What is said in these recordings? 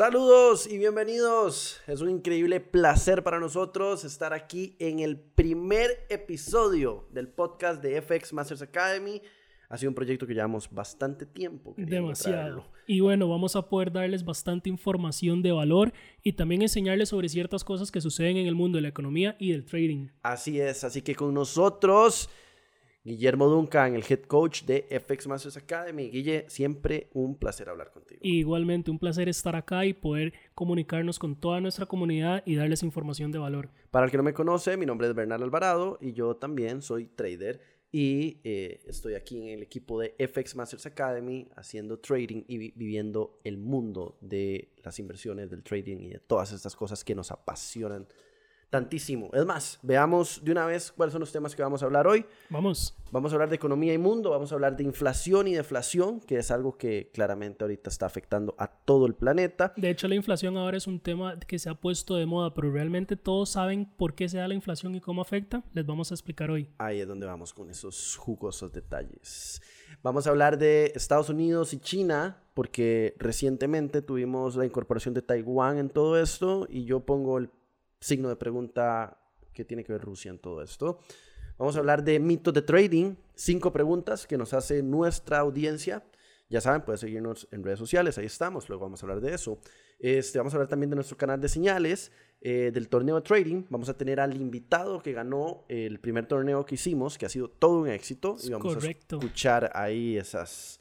Saludos y bienvenidos. Es un increíble placer para nosotros estar aquí en el primer episodio del podcast de FX Masters Academy. Ha sido un proyecto que llevamos bastante tiempo. Demasiado. Y bueno, vamos a poder darles bastante información de valor y también enseñarles sobre ciertas cosas que suceden en el mundo de la economía y del trading. Así es, así que con nosotros Guillermo Duncan, el head coach de FX Masters Academy. Guille, siempre un placer hablar contigo. Igualmente, un placer estar acá y poder comunicarnos con toda nuestra comunidad y darles información de valor. Para el que no me conoce, mi nombre es Bernal Alvarado y yo también soy trader y eh, estoy aquí en el equipo de FX Masters Academy haciendo trading y viviendo el mundo de las inversiones, del trading y de todas estas cosas que nos apasionan tantísimo. Es más, veamos de una vez cuáles son los temas que vamos a hablar hoy. Vamos. Vamos a hablar de economía y mundo, vamos a hablar de inflación y deflación, que es algo que claramente ahorita está afectando a todo el planeta. De hecho, la inflación ahora es un tema que se ha puesto de moda, pero realmente todos saben por qué se da la inflación y cómo afecta. Les vamos a explicar hoy. Ahí es donde vamos con esos jugosos detalles. Vamos a hablar de Estados Unidos y China, porque recientemente tuvimos la incorporación de Taiwán en todo esto y yo pongo el signo de pregunta que tiene que ver Rusia en todo esto. Vamos a hablar de mitos de trading, cinco preguntas que nos hace nuestra audiencia. Ya saben, pueden seguirnos en redes sociales, ahí estamos, luego vamos a hablar de eso. Este, vamos a hablar también de nuestro canal de señales, eh, del torneo de trading. Vamos a tener al invitado que ganó el primer torneo que hicimos, que ha sido todo un éxito. y vamos a escuchar ahí esas,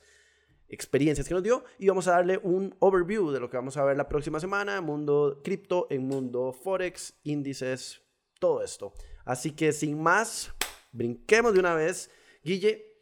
experiencias que nos dio y vamos a darle un overview de lo que vamos a ver la próxima semana, mundo cripto, en mundo forex, índices, todo esto. Así que sin más, brinquemos de una vez. Guille,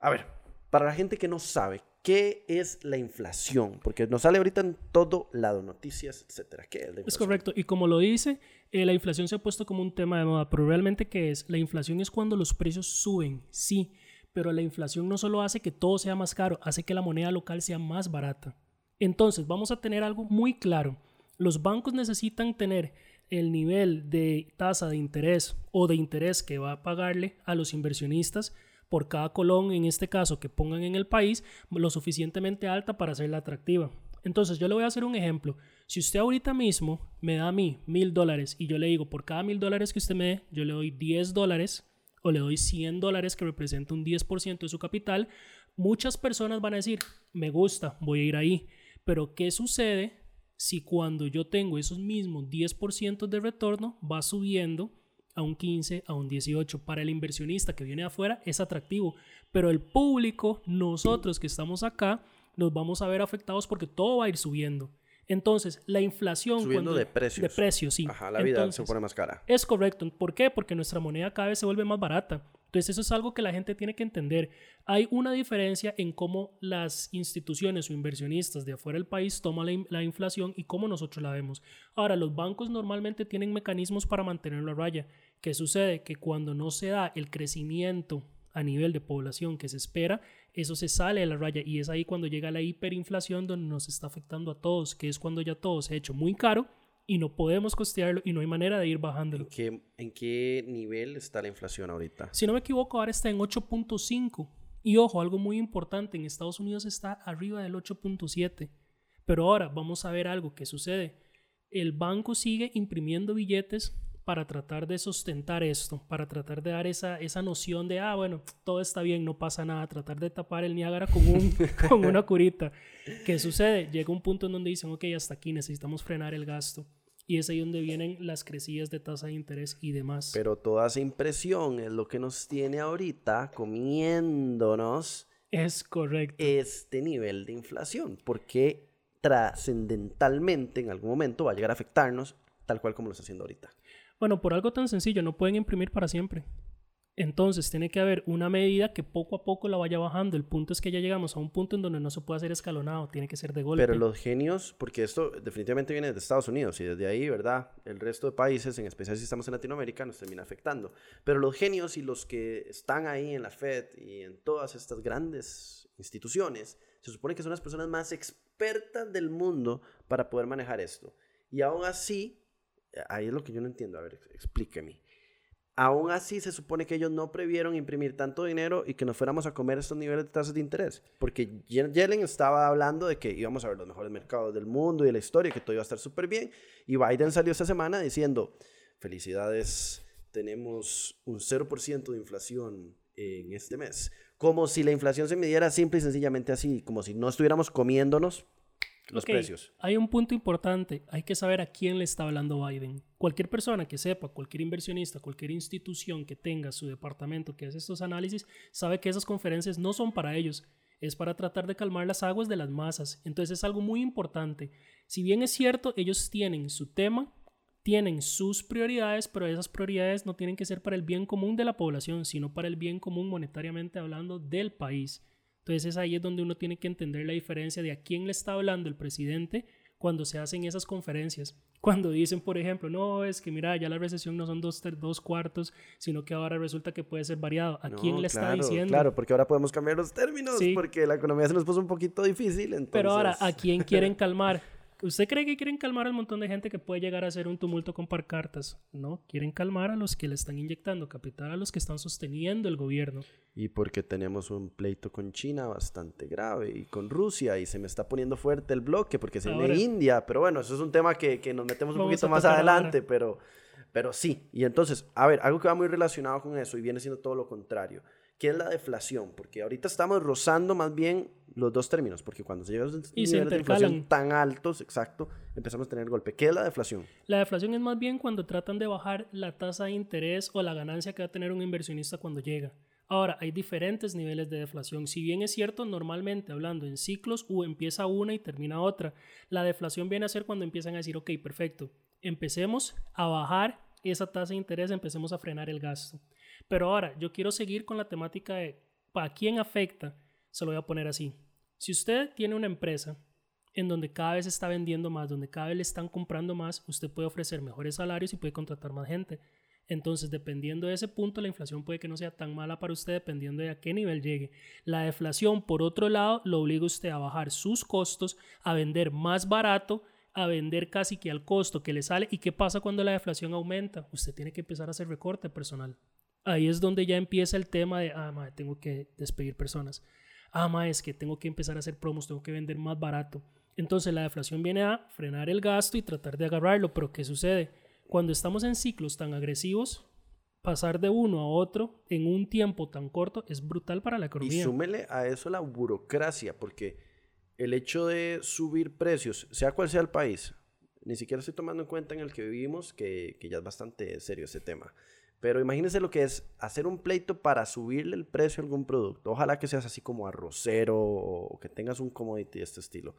a ver, para la gente que no sabe, ¿qué es la inflación? Porque nos sale ahorita en todo lado, noticias, etcétera. ¿Qué es la Es correcto. Y como lo dice, eh, la inflación se ha puesto como un tema de moda, pero realmente, ¿qué es? La inflación es cuando los precios suben, sí pero la inflación no solo hace que todo sea más caro, hace que la moneda local sea más barata. Entonces, vamos a tener algo muy claro. Los bancos necesitan tener el nivel de tasa de interés o de interés que va a pagarle a los inversionistas por cada colón, en este caso, que pongan en el país, lo suficientemente alta para hacerla atractiva. Entonces, yo le voy a hacer un ejemplo. Si usted ahorita mismo me da a mí mil dólares y yo le digo, por cada mil dólares que usted me dé, yo le doy 10 dólares, o le doy 100 dólares que representa un 10% de su capital, muchas personas van a decir, me gusta, voy a ir ahí. Pero ¿qué sucede si cuando yo tengo esos mismos 10% de retorno va subiendo a un 15, a un 18? Para el inversionista que viene afuera es atractivo, pero el público, nosotros que estamos acá, nos vamos a ver afectados porque todo va a ir subiendo. Entonces, la inflación... Subiendo de precios. De precios, sí. Ajá, la vida se pone más cara. Es correcto. ¿Por qué? Porque nuestra moneda cada vez se vuelve más barata. Entonces, eso es algo que la gente tiene que entender. Hay una diferencia en cómo las instituciones o inversionistas de afuera del país toman la, la inflación y cómo nosotros la vemos. Ahora, los bancos normalmente tienen mecanismos para mantenerlo a raya. ¿Qué sucede? Que cuando no se da el crecimiento a nivel de población que se espera, eso se sale de la raya y es ahí cuando llega la hiperinflación donde nos está afectando a todos, que es cuando ya todo se ha hecho muy caro y no podemos costearlo y no hay manera de ir bajándolo. ¿En qué, en qué nivel está la inflación ahorita? Si no me equivoco, ahora está en 8.5. Y ojo, algo muy importante, en Estados Unidos está arriba del 8.7. Pero ahora vamos a ver algo que sucede. El banco sigue imprimiendo billetes para tratar de sustentar esto, para tratar de dar esa, esa noción de, ah, bueno, todo está bien, no pasa nada, tratar de tapar el Niágara con, un, con una curita. ¿Qué sucede? Llega un punto en donde dicen, ok, hasta aquí necesitamos frenar el gasto. Y es ahí donde vienen las crecidas de tasa de interés y demás. Pero toda esa impresión es lo que nos tiene ahorita comiéndonos. Es correcto. Este nivel de inflación. Porque trascendentalmente en algún momento va a llegar a afectarnos tal cual como lo está haciendo ahorita. Bueno, por algo tan sencillo, no pueden imprimir para siempre. Entonces tiene que haber una medida que poco a poco la vaya bajando. El punto es que ya llegamos a un punto en donde no se puede hacer escalonado, tiene que ser de golpe. Pero los genios, porque esto definitivamente viene de Estados Unidos y desde ahí, ¿verdad? El resto de países, en especial si estamos en Latinoamérica, nos termina afectando. Pero los genios y los que están ahí en la Fed y en todas estas grandes instituciones, se supone que son las personas más expertas del mundo para poder manejar esto. Y aún así, ahí es lo que yo no entiendo. A ver, explíqueme. aún así se supone que ellos no previeron imprimir tanto dinero y que nos fuéramos a comer estos niveles de tasas de interés. Porque Yellen estaba hablando de que íbamos a ver los mejores mercados del mundo y de la historia, que todo iba a estar súper bien. Y Biden salió esta semana diciendo, felicidades, tenemos un 0% de inflación en este mes. Como si la inflación se midiera simple y sencillamente así, como si no estuviéramos comiéndonos los precios. Hay un punto importante, hay que saber a quién le está hablando Biden. Cualquier persona que sepa, cualquier inversionista, cualquier institución que tenga su departamento que hace estos análisis, sabe que esas conferencias no son para ellos, es para tratar de calmar las aguas de las masas. Entonces es algo muy importante. Si bien es cierto, ellos tienen su tema, tienen sus prioridades, pero esas prioridades no tienen que ser para el bien común de la población, sino para el bien común monetariamente hablando del país. Entonces ahí es donde uno tiene que entender la diferencia de a quién le está hablando el presidente cuando se hacen esas conferencias. Cuando dicen, por ejemplo, no, es que mira, ya la recesión no son dos, dos cuartos, sino que ahora resulta que puede ser variado. ¿A quién le está diciendo? Claro, porque ahora podemos cambiar los términos, porque la economía se nos puso un poquito difícil. Pero ahora, ¿a quién quieren calmar? ¿Usted cree que quieren calmar al montón de gente que puede llegar a hacer un tumulto con cartas? No, quieren calmar a los que le están inyectando capital, a los que están sosteniendo el gobierno. Y porque tenemos un pleito con China bastante grave y con Rusia y se me está poniendo fuerte el bloque porque se viene India, pero bueno, eso es un tema que, que nos metemos un poquito más adelante, pero, pero sí. Y entonces, a ver, algo que va muy relacionado con eso y viene siendo todo lo contrario. ¿Qué es la deflación? Porque ahorita estamos rozando más bien los dos términos, porque cuando se llega a niveles de inflación tan altos, exacto, empezamos a tener golpe. ¿Qué es la deflación? La deflación es más bien cuando tratan de bajar la tasa de interés o la ganancia que va a tener un inversionista cuando llega. Ahora, hay diferentes niveles de deflación. Si bien es cierto, normalmente hablando en ciclos, o empieza una y termina otra. La deflación viene a ser cuando empiezan a decir, ok, perfecto, empecemos a bajar esa tasa de interés, empecemos a frenar el gasto. Pero ahora, yo quiero seguir con la temática de ¿para quién afecta? Se lo voy a poner así. Si usted tiene una empresa en donde cada vez está vendiendo más, donde cada vez le están comprando más, usted puede ofrecer mejores salarios y puede contratar más gente. Entonces, dependiendo de ese punto, la inflación puede que no sea tan mala para usted, dependiendo de a qué nivel llegue. La deflación, por otro lado, lo obliga a usted a bajar sus costos, a vender más barato, a vender casi que al costo que le sale. ¿Y qué pasa cuando la deflación aumenta? Usted tiene que empezar a hacer recorte personal ahí es donde ya empieza el tema de, ah, ma, tengo que despedir personas. Ah, ma, es que tengo que empezar a hacer promos, tengo que vender más barato. Entonces la deflación viene a frenar el gasto y tratar de agarrarlo, pero ¿qué sucede? Cuando estamos en ciclos tan agresivos, pasar de uno a otro en un tiempo tan corto es brutal para la economía. Y súmele a eso la burocracia, porque el hecho de subir precios, sea cual sea el país, ni siquiera estoy tomando en cuenta en el que vivimos, que, que ya es bastante serio ese tema. Pero imagínense lo que es hacer un pleito para subirle el precio a algún producto. Ojalá que seas así como arrocero o que tengas un commodity de este estilo.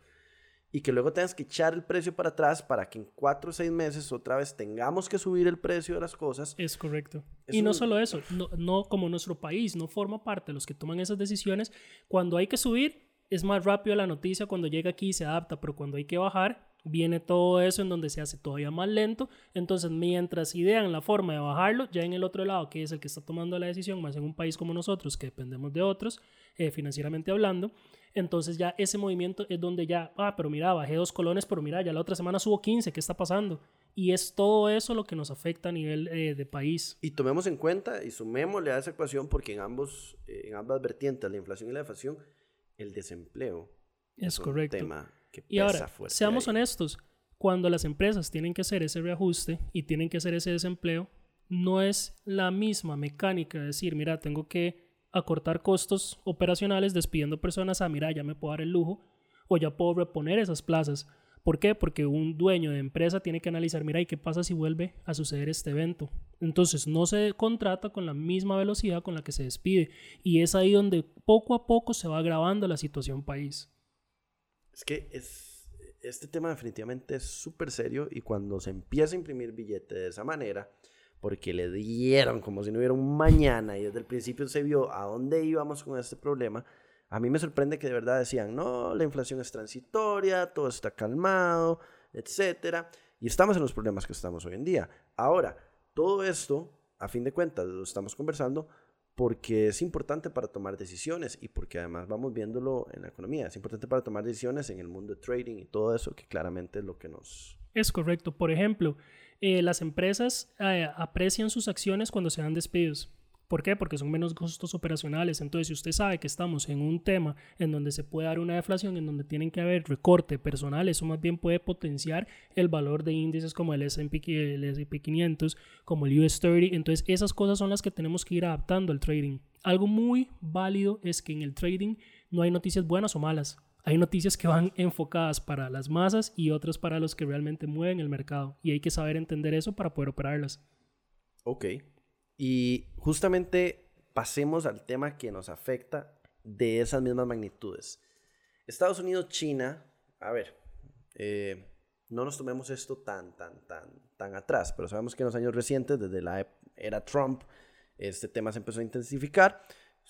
Y que luego tengas que echar el precio para atrás para que en cuatro o seis meses otra vez tengamos que subir el precio de las cosas. Es correcto. y no solo eso, no, no como nuestro país no forma parte de los que toman esas decisiones, cuando hay que subir es más rápido la noticia, cuando llega aquí se adapta, pero cuando hay que bajar viene todo eso en donde se hace todavía más lento. Entonces, mientras idean la forma de bajarlo, ya en el otro lado, que es el que está tomando la decisión, más en un país como nosotros, que dependemos de otros, eh, financieramente hablando, entonces ya ese movimiento es donde ya, ah, pero mira, bajé dos colones, pero mira, ya la otra semana subo 15, ¿qué está pasando? Y es todo eso lo que nos afecta a nivel eh, de país. Y tomemos en cuenta y sumémosle a esa ecuación, porque en, ambos, eh, en ambas vertientes, la inflación y la deflación, el desempleo es, correcto. un tema y ahora, seamos honestos, cuando las empresas tienen que hacer ese reajuste y tienen que hacer ese desempleo, no es la misma mecánica de decir, mira, tengo que acortar costos operacionales despidiendo personas a, mira, ya me puedo dar el lujo o ya puedo reponer esas plazas. ¿Por qué? Porque un dueño de empresa tiene que analizar, mira, ¿y qué pasa si vuelve a suceder este evento? Entonces no se contrata con la misma velocidad con la que se despide. Y es ahí donde poco a poco se va agravando la situación país. Es que es, este tema definitivamente es súper serio y cuando se empieza a imprimir billete de esa manera, porque le dieron como si no hubiera un mañana y desde el principio se vio a dónde íbamos con este problema, a mí me sorprende que de verdad decían, no, la inflación es transitoria, todo está calmado, etcétera, y estamos en los problemas que estamos hoy en día. Ahora, todo esto, a fin de cuentas, lo estamos conversando porque es importante para tomar decisiones y porque además vamos viéndolo en la economía. Es importante para tomar decisiones en el mundo de trading y todo eso, que claramente es lo que nos... Es correcto. Por ejemplo, eh, las empresas eh, aprecian sus acciones cuando se dan despidos. ¿Por qué? Porque son menos costos operacionales. Entonces, si usted sabe que estamos en un tema en donde se puede dar una deflación, en donde tienen que haber recorte personal, eso más bien puede potenciar el valor de índices como el S&P, el S&P 500, como el US 30. Entonces, esas cosas son las que tenemos que ir adaptando al trading. Algo muy válido es que en el trading no hay noticias buenas o malas. Hay noticias que van enfocadas para las masas y otras para los que realmente mueven el mercado. Y hay que saber entender eso para poder operarlas. Ok. Y justamente pasemos al tema que nos afecta de esas mismas magnitudes. Estados Unidos, China, a ver, eh, no nos tomemos esto tan, tan, tan, tan atrás, pero sabemos que en los años recientes, desde la era Trump, este tema se empezó a intensificar.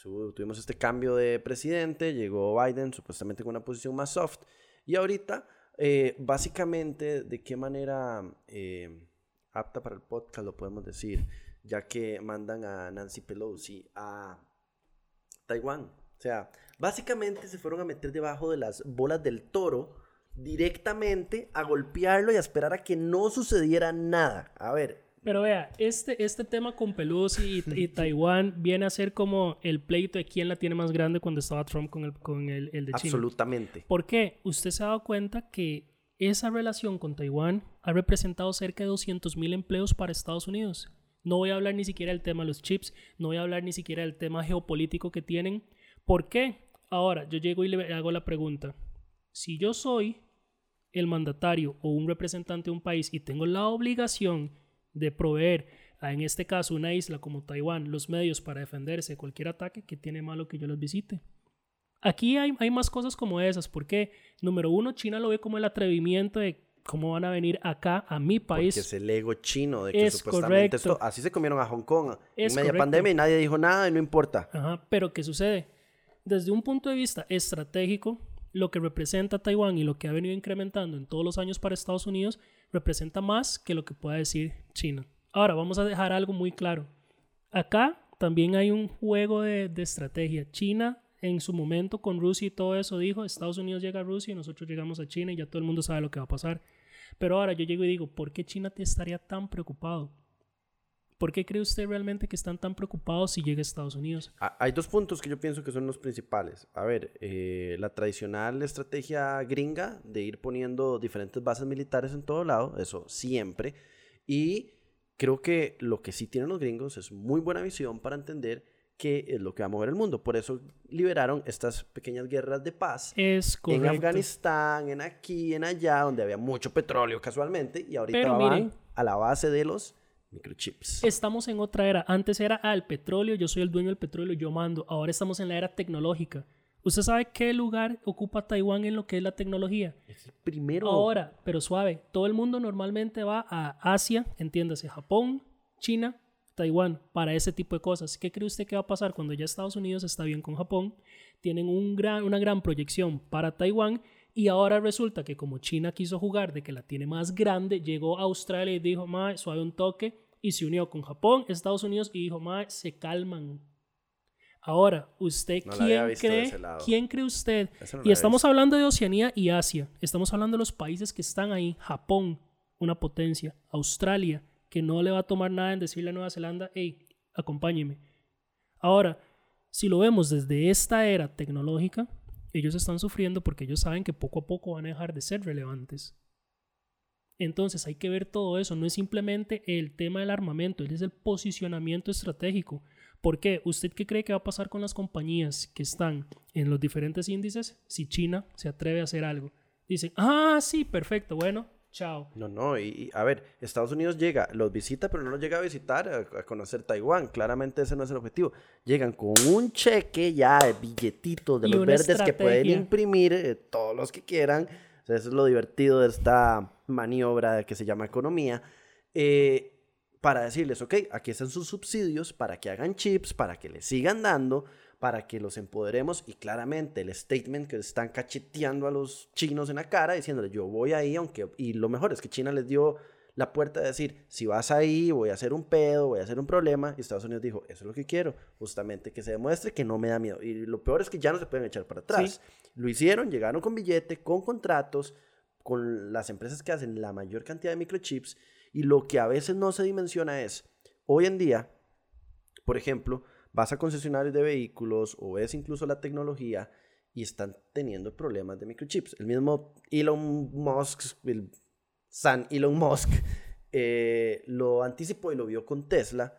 tuvimos este cambio de presidente, llegó Biden supuestamente con una posición más soft. Y ahorita, eh, básicamente, ¿de qué manera eh, apta para el podcast lo podemos decir? Ya que mandan a Nancy Pelosi a Taiwán. O sea, básicamente se fueron a meter debajo de las bolas del toro directamente a golpearlo y a esperar a que no sucediera nada. A ver. Pero vea, este, este tema con Pelosi y, Taiwán viene a ser como el pleito de quién la tiene más grande cuando estaba Trump con el, con el, el de China. Absolutamente. ¿Por qué? Usted se ha dado cuenta que esa relación con Taiwán ha representado cerca de 200 mil empleos para Estados Unidos. No voy a hablar ni siquiera del tema de los chips, no voy a hablar ni siquiera del tema geopolítico que tienen. ¿Por qué? Ahora, yo llego y le hago la pregunta. Si yo soy el mandatario o un representante de un país y tengo la obligación de proveer a, en este caso, una isla como Taiwán, los medios para defenderse de cualquier ataque, que tiene malo que yo los visite? Aquí hay, hay más cosas como esas, porque, número uno, China lo ve como el atrevimiento de ¿Cómo van a venir acá a mi país? Porque es el ego chino de que supuestamente esto, así se comieron a Hong Kong en media pandemia y nadie dijo nada y no importa. Ajá, pero ¿qué sucede? Desde un punto de vista estratégico, lo que representa Taiwán y lo que ha venido incrementando en todos los años para Estados Unidos representa más que lo que pueda decir China. Ahora, vamos a dejar algo muy claro. Acá también hay un juego de, de estrategia. China en su momento con Rusia y todo eso dijo, Estados Unidos llega a Rusia y nosotros llegamos a China y ya todo el mundo sabe lo que va a pasar. Pero ahora yo llego y digo, ¿por qué China te estaría tan preocupado? ¿Por qué cree usted realmente que están tan preocupados si llega a Estados Unidos? Hay dos puntos que yo pienso que son los principales. A ver, eh, la tradicional estrategia gringa de ir poniendo diferentes bases militares en todo lado, eso siempre. Y creo que lo que sí tienen los gringos es muy buena visión para entender que es lo que va a mover el mundo. Por eso liberaron estas pequeñas guerras de paz es en Afganistán, en aquí, en allá, donde había mucho petróleo casualmente, y ahorita van a la base de los microchips. Estamos en otra era. Antes era al ah, petróleo, yo soy el dueño del petróleo, yo mando. Ahora estamos en la era tecnológica. ¿Usted sabe qué lugar ocupa Taiwán en lo que es la tecnología? Es el primero. Ahora, pero suave, todo el mundo normalmente va a Asia, entiéndase, Japón, China, Taiwán para ese tipo de cosas. ¿Qué cree usted que va a pasar cuando ya Estados Unidos está bien con Japón? Tienen un gran, una gran proyección para Taiwán y ahora resulta que como China quiso jugar de que la tiene más grande, llegó a Australia y dijo, ma, suave un toque y se unió con Japón, Estados Unidos y dijo, ma, se calman. Ahora, ¿usted quién cree? ¿Quién cree usted? y estamos hablando de Oceanía y Asia. Estamos hablando de los países que están ahí. Japón, una potencia. Australia, que no le va a tomar nada en decirle a Nueva Zelanda, hey, acompáñeme. Ahora, si lo vemos desde esta era tecnológica, ellos están sufriendo porque ellos saben que poco a poco van a dejar de ser relevantes. Entonces hay que ver todo eso, no es simplemente el tema del armamento, es el posicionamiento estratégico. ¿Por qué? ¿Usted qué cree que va a pasar con las compañías que están en los diferentes índices si China se atreve a hacer algo? Dicen, ah, sí, perfecto, bueno, Chao. No, no, y, a ver, Estados Unidos llega, los visita, pero no los llega a visitar, a, conocer Taiwán. Claramente ese no es el objetivo. Llegan con un cheque ya, billetitos de los verdes que pueden imprimir eh, todos los que quieran. eso es lo divertido de esta maniobra que se llama economía. Eh, para decirles, ok, aquí están sus subsidios para que hagan chips, para que les sigan dando para que los empoderemos y claramente el statement que están cacheteando a los chinos en la cara diciéndoles yo voy ahí aunque y lo mejor es que China les dio la puerta de decir si vas ahí voy a hacer un pedo voy a hacer un problema y Estados Unidos dijo eso es lo que quiero justamente que se demuestre que no me da miedo y lo peor es que ya no se pueden echar para atrás. Lo hicieron llegaron con billete con contratos con las empresas que hacen la mayor cantidad de microchips Y lo que a veces no se dimensiona es, hoy en día, por ejemplo, vas a concesionarios de vehículos o ves incluso la tecnología y están teniendo problemas de microchips. El mismo Elon Musk, el San Elon Musk, eh, lo anticipó y lo vio con Tesla.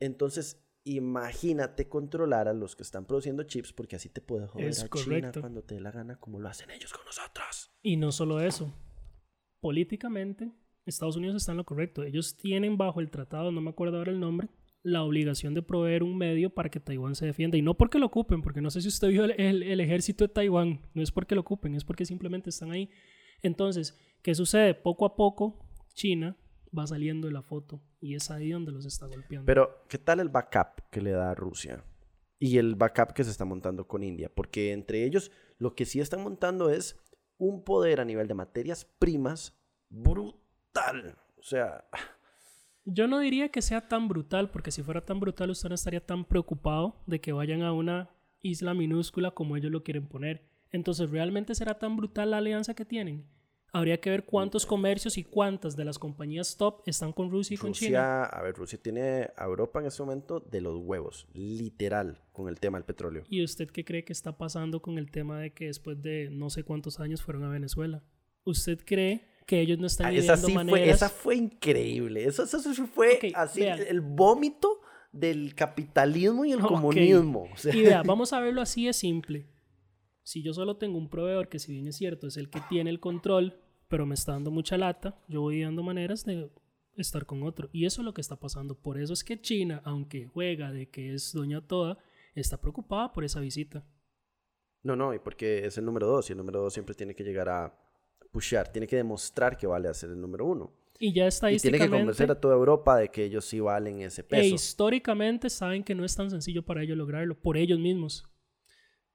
Entonces, imagínate controlar a los que están produciendo chips porque así te puede joder a China cuando te dé la gana como lo hacen ellos con nosotros. Y no solo eso. Políticamente, Estados Unidos está en lo correcto. Ellos tienen bajo el tratado, no me acuerdo ahora el nombre, la obligación de proveer un medio para que Taiwán se defienda. Y no porque lo ocupen, porque no sé si usted vio el, ejército de Taiwán, no es porque lo ocupen, es porque simplemente están ahí. Entonces, ¿qué sucede? Poco a poco, China va saliendo de la foto y es ahí donde los está golpeando. Pero, ¿qué tal el backup que le da Rusia? Y el backup que se está montando con India. Porque entre ellos, lo que sí están montando es un poder a nivel de materias primas brutal. O sea, yo no diría que sea tan brutal, porque si fuera tan brutal usted no estaría tan preocupado de que vayan a una isla minúscula como ellos lo quieren poner. Entonces, ¿realmente será tan brutal la alianza que tienen? Habría que ver cuántos comercios y cuántas de las compañías top están con Rusia y con China. A ver, Rusia tiene a Europa en este momento de los huevos, literal, con el tema del petróleo. ¿Y usted qué cree que está pasando con el tema de que después de no sé cuántos años fueron a Venezuela? ¿Usted cree que ellos no están ah, esa sí Fue, esa fue increíble. Eso, eso, fue así el vómito del capitalismo y el comunismo. Y vea, vamos a verlo así de simple. Si yo solo tengo un proveedor que si bien es cierto es el que tiene el control, pero me está dando mucha lata, yo voy dando maneras de estar con otro. Y eso es lo que está pasando. Por eso es que China, aunque juega de que es doña toda, está preocupada por esa visita. No, no, y porque es el número dos y el número dos siempre tiene que llegar a pushear, tiene que demostrar que vale a ser el número uno. Y ya estadísticamente... Y tiene que convencer a toda Europa de que ellos sí valen ese peso. E históricamente saben que no es tan sencillo para ellos lograrlo, por ellos mismos.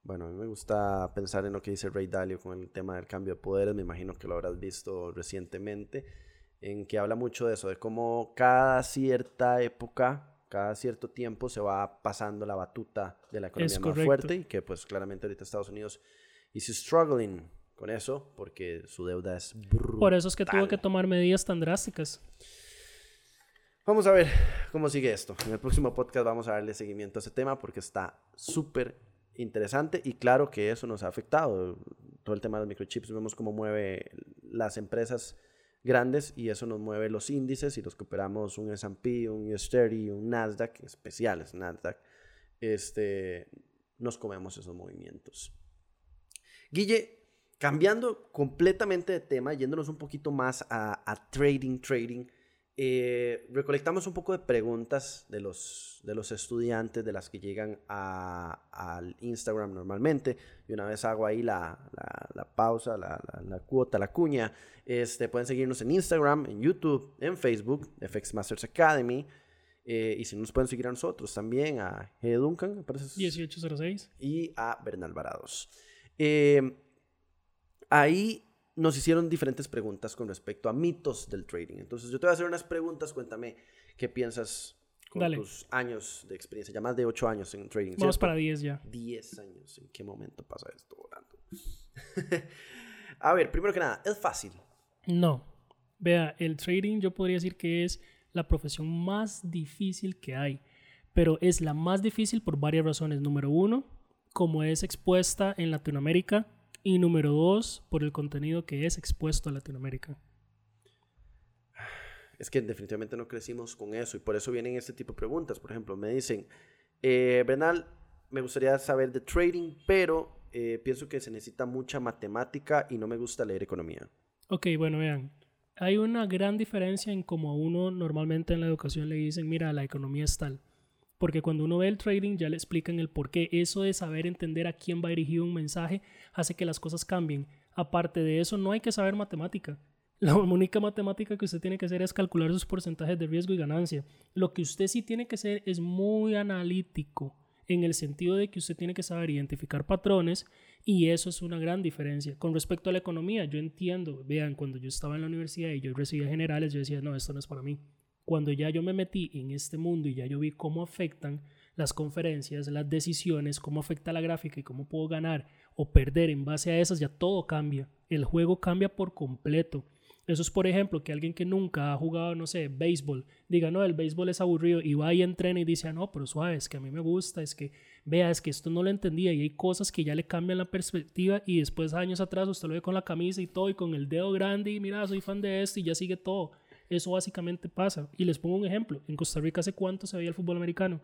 Bueno, a mí me gusta pensar en lo que dice Ray Dalio con el tema del cambio de poderes, me imagino que lo habrás visto recientemente, en que habla mucho de eso, de cómo cada cierta época, cada cierto tiempo se va pasando la batuta de la economía más fuerte y que pues claramente ahorita Estados Unidos is struggling con eso porque su deuda es brutal. Por eso es que tuvo que tomar medidas tan drásticas. Vamos a ver cómo sigue esto. En el próximo podcast vamos a darle seguimiento a ese tema porque está súper interesante y claro que eso nos ha afectado. Todo el tema de los microchips, vemos cómo mueve las empresas grandes y eso nos mueve los índices y los que operamos un S&P, un US 30, un Nasdaq, especiales Nasdaq, este, nos comemos esos movimientos. Guille, Cambiando completamente de tema, yéndonos un poquito más a, trading, trading, eh, recolectamos un poco de preguntas de los, de los estudiantes, de las que llegan al Instagram normalmente. Y una vez hago ahí la, pausa, la, cuota, la cuña, este, pueden seguirnos en Instagram, en YouTube, en Facebook, FX Masters Academy. Eh, y si nos pueden seguir a nosotros también, a G. Duncan, me parece. 1806. Y a Bernal Varados. Eh, ahí nos hicieron diferentes preguntas con respecto a mitos del trading. Entonces yo te voy a hacer unas preguntas, cuéntame qué piensas con tus años de experiencia, ya más de 8 años en trading. Vamos para 10 ya. 10 años, ¿en qué momento pasa esto volando? a ver, primero que nada, ¿es fácil? No. Vea, el trading yo podría decir que es la profesión más difícil que hay, pero es la más difícil por varias razones. Número uno, como es expuesta en Latinoamérica, y número dos, por el contenido que es expuesto a Latinoamérica. Es que definitivamente no crecimos con eso y por eso vienen este tipo de preguntas. Por ejemplo, me dicen, eh, Bernal, me gustaría saber de trading, pero eh, pienso que se necesita mucha matemática y no me gusta leer economía. Ok, bueno, vean. Hay una gran diferencia en cómo a uno normalmente en la educación le dicen, mira, la economía es tal. Porque cuando uno ve el trading ya le explican el por qué. Eso de saber entender a quién va dirigido un mensaje hace que las cosas cambien. Aparte de eso, no hay que saber matemática. La única matemática que usted tiene que hacer es calcular sus porcentajes de riesgo y ganancia. Lo que usted sí tiene que hacer es muy analítico, en el sentido de que usted tiene que saber identificar patrones y eso es una gran diferencia. Con respecto a la economía, yo entiendo, vean, cuando yo estaba en la universidad y yo recibía generales, yo decía, no, esto no es para mí cuando ya yo me metí en este mundo y ya yo vi cómo afectan las conferencias, las decisiones, cómo afecta la gráfica y cómo puedo ganar o perder en base a esas, ya todo cambia. El juego cambia por completo. Eso es, por ejemplo, que alguien que nunca ha jugado, no sé, béisbol, diga, no, el béisbol es aburrido y va y entrena y dice, ah, no, pero suave, es que a mí me gusta, es que, vea, es que esto no lo entendía y hay cosas que ya le cambian la perspectiva y después años atrás usted lo ve con la camisa y todo y con el dedo grande y mira, soy fan de esto y ya sigue todo. Eso básicamente pasa. Y les pongo un ejemplo. En Costa Rica hace cuánto se veía el fútbol americano.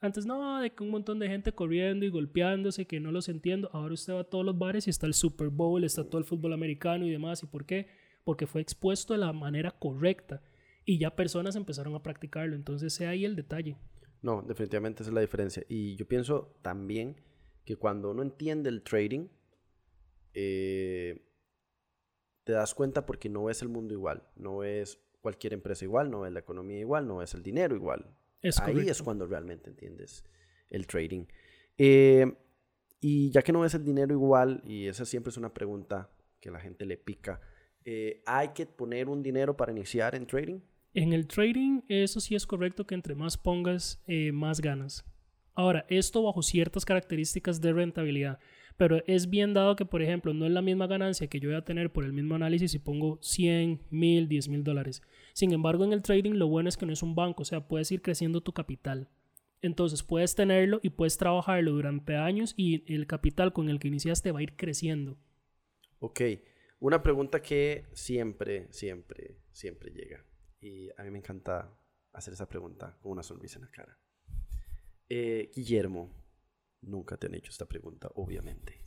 Antes no, de que un montón de gente corriendo y golpeándose, que no los entiendo. Ahora usted va a todos los bares y está el Super Bowl, está todo el fútbol americano y demás. ¿Y por qué? porque fue expuesto de la manera correcta y ya personas empezaron a practicarlo. Entonces, sea ahí el detalle. No, definitivamente esa es la diferencia. Y yo pienso también que cuando uno entiende el trading, eh, te das cuenta porque no ves el mundo igual, no ves cualquier empresa igual, no ves la economía igual, no ves el dinero igual. Ahí es cuando realmente entiendes el trading. Eh, y ya que no ves el dinero igual, y esa siempre es una pregunta que la gente le pica eh, ¿hay que poner un dinero para iniciar en trading? En el trading, eso sí es correcto que entre más pongas, eh, más ganas. Ahora, esto bajo ciertas características de rentabilidad, pero es bien dado que, por ejemplo, no es la misma ganancia que yo voy a tener por el mismo análisis si pongo 100, 1000, 10 mil dólares. Sin embargo, en el trading lo bueno es que no es un banco, o sea, puedes ir creciendo tu capital. Entonces puedes tenerlo y puedes trabajarlo durante años y el capital con el que iniciaste va a ir creciendo. Ok. Una pregunta que siempre, siempre, siempre llega. Y a mí me encanta hacer esa pregunta con una sonrisa en la cara. Eh, Guillermo, nunca te han hecho esta pregunta, obviamente.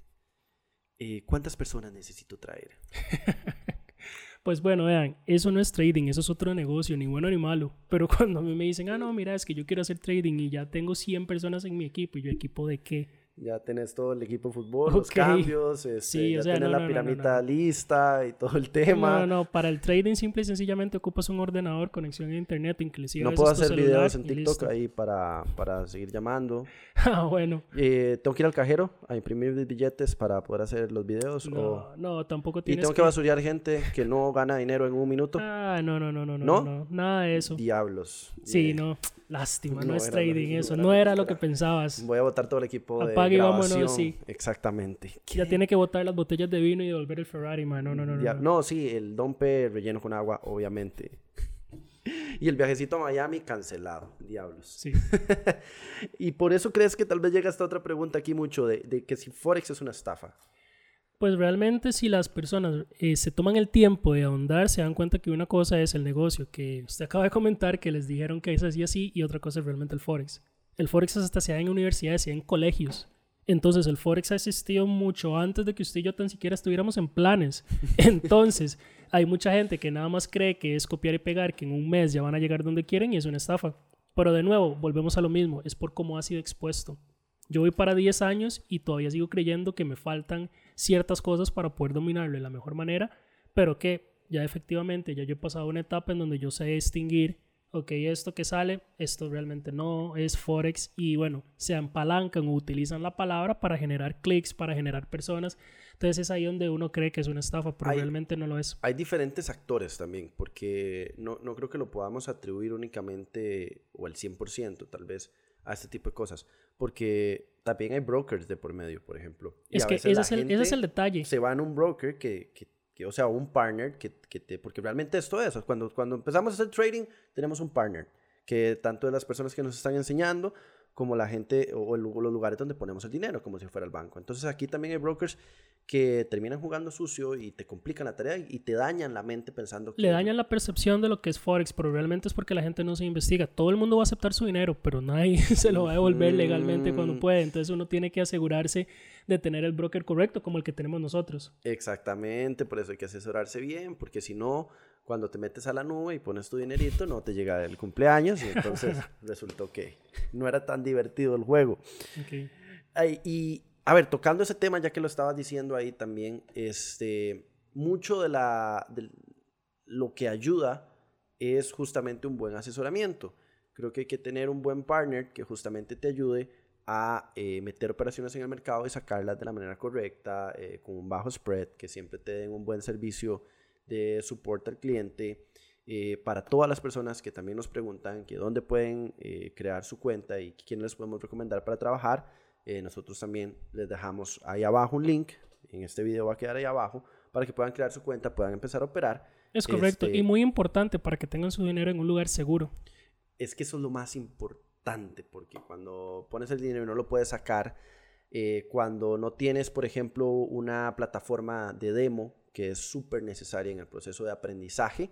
Eh, ¿Cuántas personas necesito traer? pues bueno, vean, eso no es trading, eso es otro negocio, ni bueno ni malo. Pero cuando a mí me dicen, ah, no, mira, es que yo quiero hacer trading y ya tengo 100 personas en mi equipo, ¿y yo equipo de qué? Ya tenés todo el equipo de fútbol, los cambios, este, ya tenés la piramita lista y todo el tema. No, no, para el trading simple y sencillamente ocupas un ordenador, conexión a internet, inclusive. No puedo hacer videos en TikTok ahí para, para seguir llamando. ah, bueno. Eh, ¿Tengo que ir al cajero a imprimir billetes para poder hacer los videos? No, no, tampoco tienes ¿Y tengo que... basurear gente que no gana dinero en un minuto? Ah, no, no, no, no, no, no, nada de eso. Diablos. Sí, no. Lástima, no, es trading eso, no era lo que pensabas. Voy a votar todo el equipo de Apague vámonos, sí. Exactamente. Ya tiene que botar las botellas de vino y devolver el Ferrari, man. No, no, no. No, no sí, el dompe relleno con agua, obviamente. y el viajecito a Miami cancelado, diablos. Sí. y por eso crees que tal vez llega esta otra pregunta aquí mucho de, de que si Forex es una estafa. Pues realmente si las personas eh, se toman el tiempo de ahondar, se dan cuenta que una cosa es el negocio, que usted acaba de comentar que les dijeron que es así así, y otra cosa es realmente el Forex. El Forex hasta se da en universidades y en colegios. Entonces el Forex ha existido mucho antes de que usted y yo tan siquiera estuviéramos en planes. Entonces hay mucha gente que nada más cree que es copiar y pegar, que en un mes ya van a llegar donde quieren y es una estafa. Pero de nuevo, volvemos a lo mismo, es por cómo ha sido expuesto. Yo voy para 10 años y todavía sigo creyendo que me faltan ciertas cosas para poder dominarlo de la mejor manera, pero que ya efectivamente ya yo he pasado una etapa en donde yo sé distinguir, ok, esto que sale, esto realmente no es Forex y bueno, se apalancan o utilizan la palabra para generar clics, para generar personas. Entonces es ahí donde uno cree que es una estafa, pero realmente no lo es. Hay diferentes actores también, porque no, no creo que lo podamos atribuir únicamente o al 100%, tal vez a este tipo de cosas. Porque también hay brokers de por medio, por ejemplo. es que ese es, el, ese es, el, detalle. Se va en un broker que, que, o sea, un partner que, que, te... Porque realmente esto es, cuando, cuando empezamos a hacer trading, tenemos un partner. Que tanto de las personas que nos están enseñando como la gente o, los lugares donde ponemos el dinero, como si fuera el banco. Entonces aquí también hay brokers que terminan jugando sucio y te complican la tarea y te dañan la mente pensando que... Le dañan la percepción de lo que es Forex, pero realmente es porque la gente no se investiga. Todo el mundo va a aceptar su dinero, pero nadie se lo va a devolver legalmente cuando puede. Entonces uno tiene que asegurarse de tener el broker correcto como el que tenemos nosotros. Exactamente, por eso hay que asesorarse bien, porque si no, cuando te metes a la nube y pones tu dinerito, no te llega el cumpleaños y entonces resultó que no era tan divertido el juego. Okay. y a ver, tocando ese tema, ya que lo estabas diciendo ahí también, este, mucho de, la, lo que ayuda es justamente un buen asesoramiento. Creo que hay que tener un buen partner que justamente te ayude a eh, meter operaciones en el mercado y sacarlas de la manera correcta, eh, con un bajo spread, que siempre te den un buen servicio de soporte al cliente. Eh, para todas las personas que también nos preguntan que dónde pueden crear su cuenta y quién les podemos recomendar para trabajar, eh, nosotros también les dejamos ahí abajo un link, en este video va a quedar ahí abajo, para que puedan crear su cuenta, puedan empezar a operar Es correcto. Este Y muy importante para que tengan su dinero en un lugar seguro. es que eso es lo más importante, porque cuando pones el dinero y no lo puedes sacar, eh, cuando no tienes, por ejemplo, una plataforma de demo que es súper necesaria en el proceso de aprendizaje,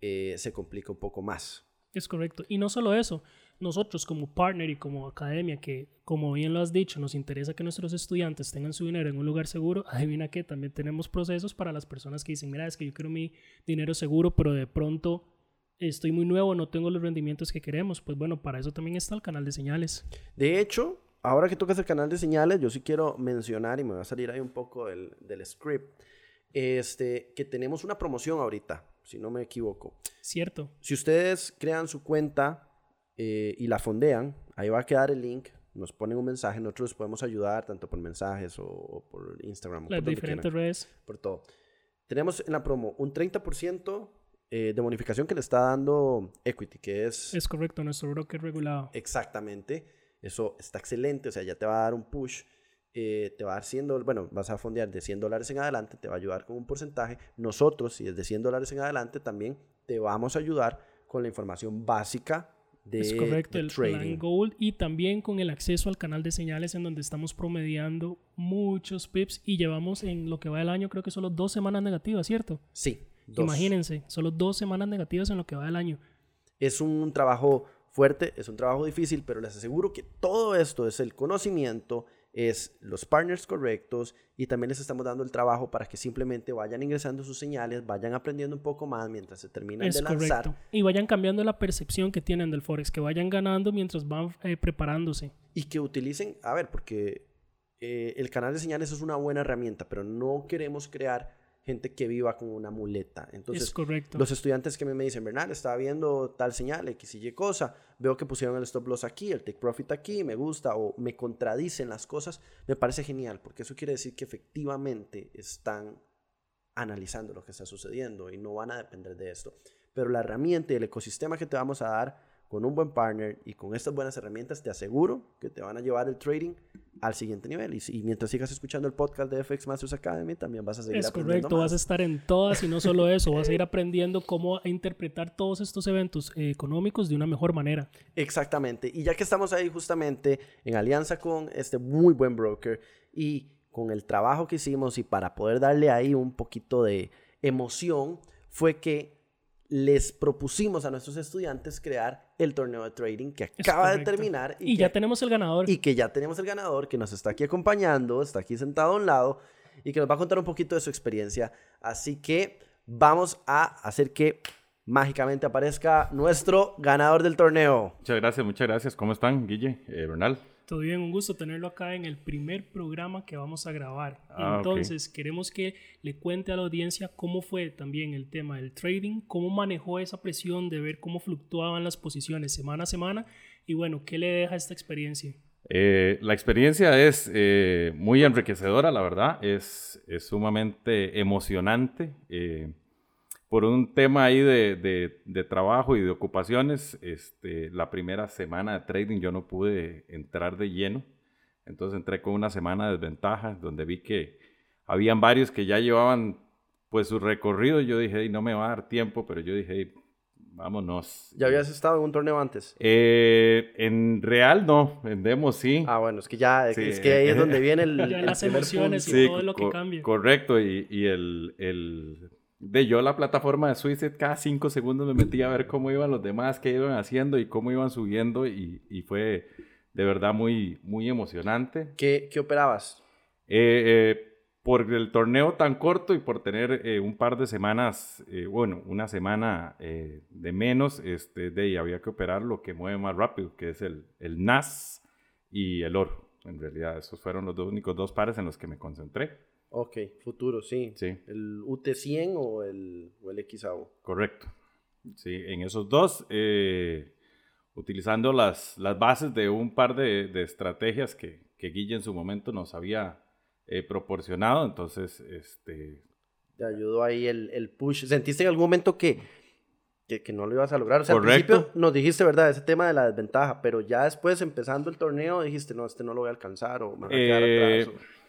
eh, se complica un poco más. Es correcto. Y no solo eso, nosotros como partner y como academia, que como bien lo has dicho, nos interesa que nuestros estudiantes tengan su dinero en un lugar seguro, adivina que también tenemos procesos para las personas que dicen, mira, es que yo quiero mi dinero seguro, pero de pronto estoy muy nuevo, no tengo los rendimientos que queremos. Pues bueno, para eso también está el canal de señales. De hecho, ahora que tocas el canal de señales, yo sí quiero mencionar, y me va a salir ahí un poco del, del script, este, que tenemos una promoción ahorita, si no me equivoco. Cierto. Si ustedes crean su cuenta eh, y la fondean, ahí va a quedar el link. Nos ponen un mensaje, nosotros les podemos ayudar tanto por mensajes o, o por Instagram. o Las por donde diferentes quieran, redes. por todo. Tenemos en la promo un 30% eh, de bonificación que le está dando Equity, que es Es correcto, nuestro broker regulado. exactamente. Eso está excelente, o sea, ya te va a dar un push. eh, te va a dar 100 dólares, bueno, vas a fondear de 100 dólares en adelante, te va a ayudar con un porcentaje. Nosotros, si es de 100 dólares en adelante, también te vamos a ayudar con la información básica de, es correcto, de el plan. Gold y también con el acceso al canal de señales en donde estamos promediando muchos pips y llevamos en lo que va del año creo que solo dos semanas negativas, ¿cierto? Sí, dos. Imagínense, solo dos semanas negativas en lo que va del año. Es un trabajo fuerte, es un trabajo difícil, pero les aseguro que todo esto es el conocimiento, es los partners correctos y también les estamos dando el trabajo para que simplemente vayan ingresando sus señales, vayan aprendiendo un poco más mientras se terminan Es de lanzar. correcto. Y vayan cambiando la percepción que tienen del Forex, que vayan ganando mientras van eh, preparándose. y que utilicen, a ver, porque eh, el canal de señales es una buena herramienta, pero no queremos crear gente que viva con una muleta. Entonces, es correcto. los estudiantes que me dicen, Bernal, estaba viendo tal señal, X y Y cosa, veo que pusieron el stop loss aquí, el take profit aquí, me gusta o me contradicen las cosas, me parece genial, porque eso quiere decir que efectivamente están analizando lo que está sucediendo y no van a depender de esto. Pero la herramienta y el ecosistema que te vamos a dar con un buen partner y con estas buenas herramientas, te aseguro que te van a llevar el trading al siguiente nivel. Y, y mientras sigas escuchando el podcast de FX Masters Academy, también vas a seguir Es aprendiendo correcto, más. vas a estar en todas y no solo eso, vas a ir aprendiendo cómo interpretar todos estos eventos eh, económicos de una mejor manera. Exactamente. Y ya que estamos ahí justamente en alianza con este muy buen broker y con el trabajo que hicimos y para poder darle ahí un poquito de emoción, fue que les propusimos a nuestros estudiantes crear el torneo de trading que acaba de terminar Y, que- ya tenemos el ganador. y que ya tenemos el ganador que nos está aquí acompañando, está aquí sentado a un lado y que nos va a contar un poquito de su experiencia. Así que vamos a hacer que mágicamente aparezca nuestro ganador del torneo. Muchas gracias, muchas gracias. ¿Cómo están, Guille? Eh, Bernal. Todo bien, un gusto tenerlo acá en el primer programa que vamos a grabar. Ah. Entonces, queremos que le cuente a la audiencia cómo fue también el tema del trading, cómo manejó esa presión de ver cómo fluctuaban las posiciones semana a semana y bueno, ¿qué le deja esta experiencia? Eh, la experiencia es eh, muy enriquecedora, la verdad. Es, es sumamente emocionante. eh, por un tema ahí de, de- de trabajo y de ocupaciones, este, la primera semana de trading yo no pude entrar de lleno. Entonces entré con una semana de desventaja, donde vi que habían varios que ya llevaban pues su recorrido. Yo dije, "Ey, no me va a dar tiempo, pero yo dije, "Ey, vámonos. ¿Ya habías estado en un torneo antes? Eh, en real no, en demo sí. Ah, bueno, es que ya, Sí. es que ahí es donde viene el, Ya el las emociones punto. y todo lo que co- cambia. Correcto, y, y el, el- de yo la plataforma de Suicide cada cinco segundos me metía a ver cómo iban los demás, qué iban haciendo y cómo iban subiendo y, y fue de verdad muy, muy emocionante. ¿Qué, qué operabas? Eh, eh, por el torneo tan corto y por tener eh, un par de semanas, bueno, una semana de menos, este, de ahí había que operar lo que mueve más rápido, que es el, el NAS y el oro. En realidad, esos fueron los dos únicos dos pares en los que me concentré. Ok, futuro, sí. Sí, ¿El UT100 o el, o el XAO? correcto. Sí, en esos dos, eh, utilizando las, las bases de un par de, de estrategias que, que Guille en su momento nos había eh, proporcionado. Entonces, este, Te ayudó ahí el, el push. ¿Sentiste en algún momento que, que, que no lo ibas a lograr? O sea, Correcto. al principio nos dijiste, ¿verdad? Ese tema de la desventaja, pero ya después, empezando el torneo, dijiste, no, este no lo voy a alcanzar o me voy a quedar Eh, atrás. o-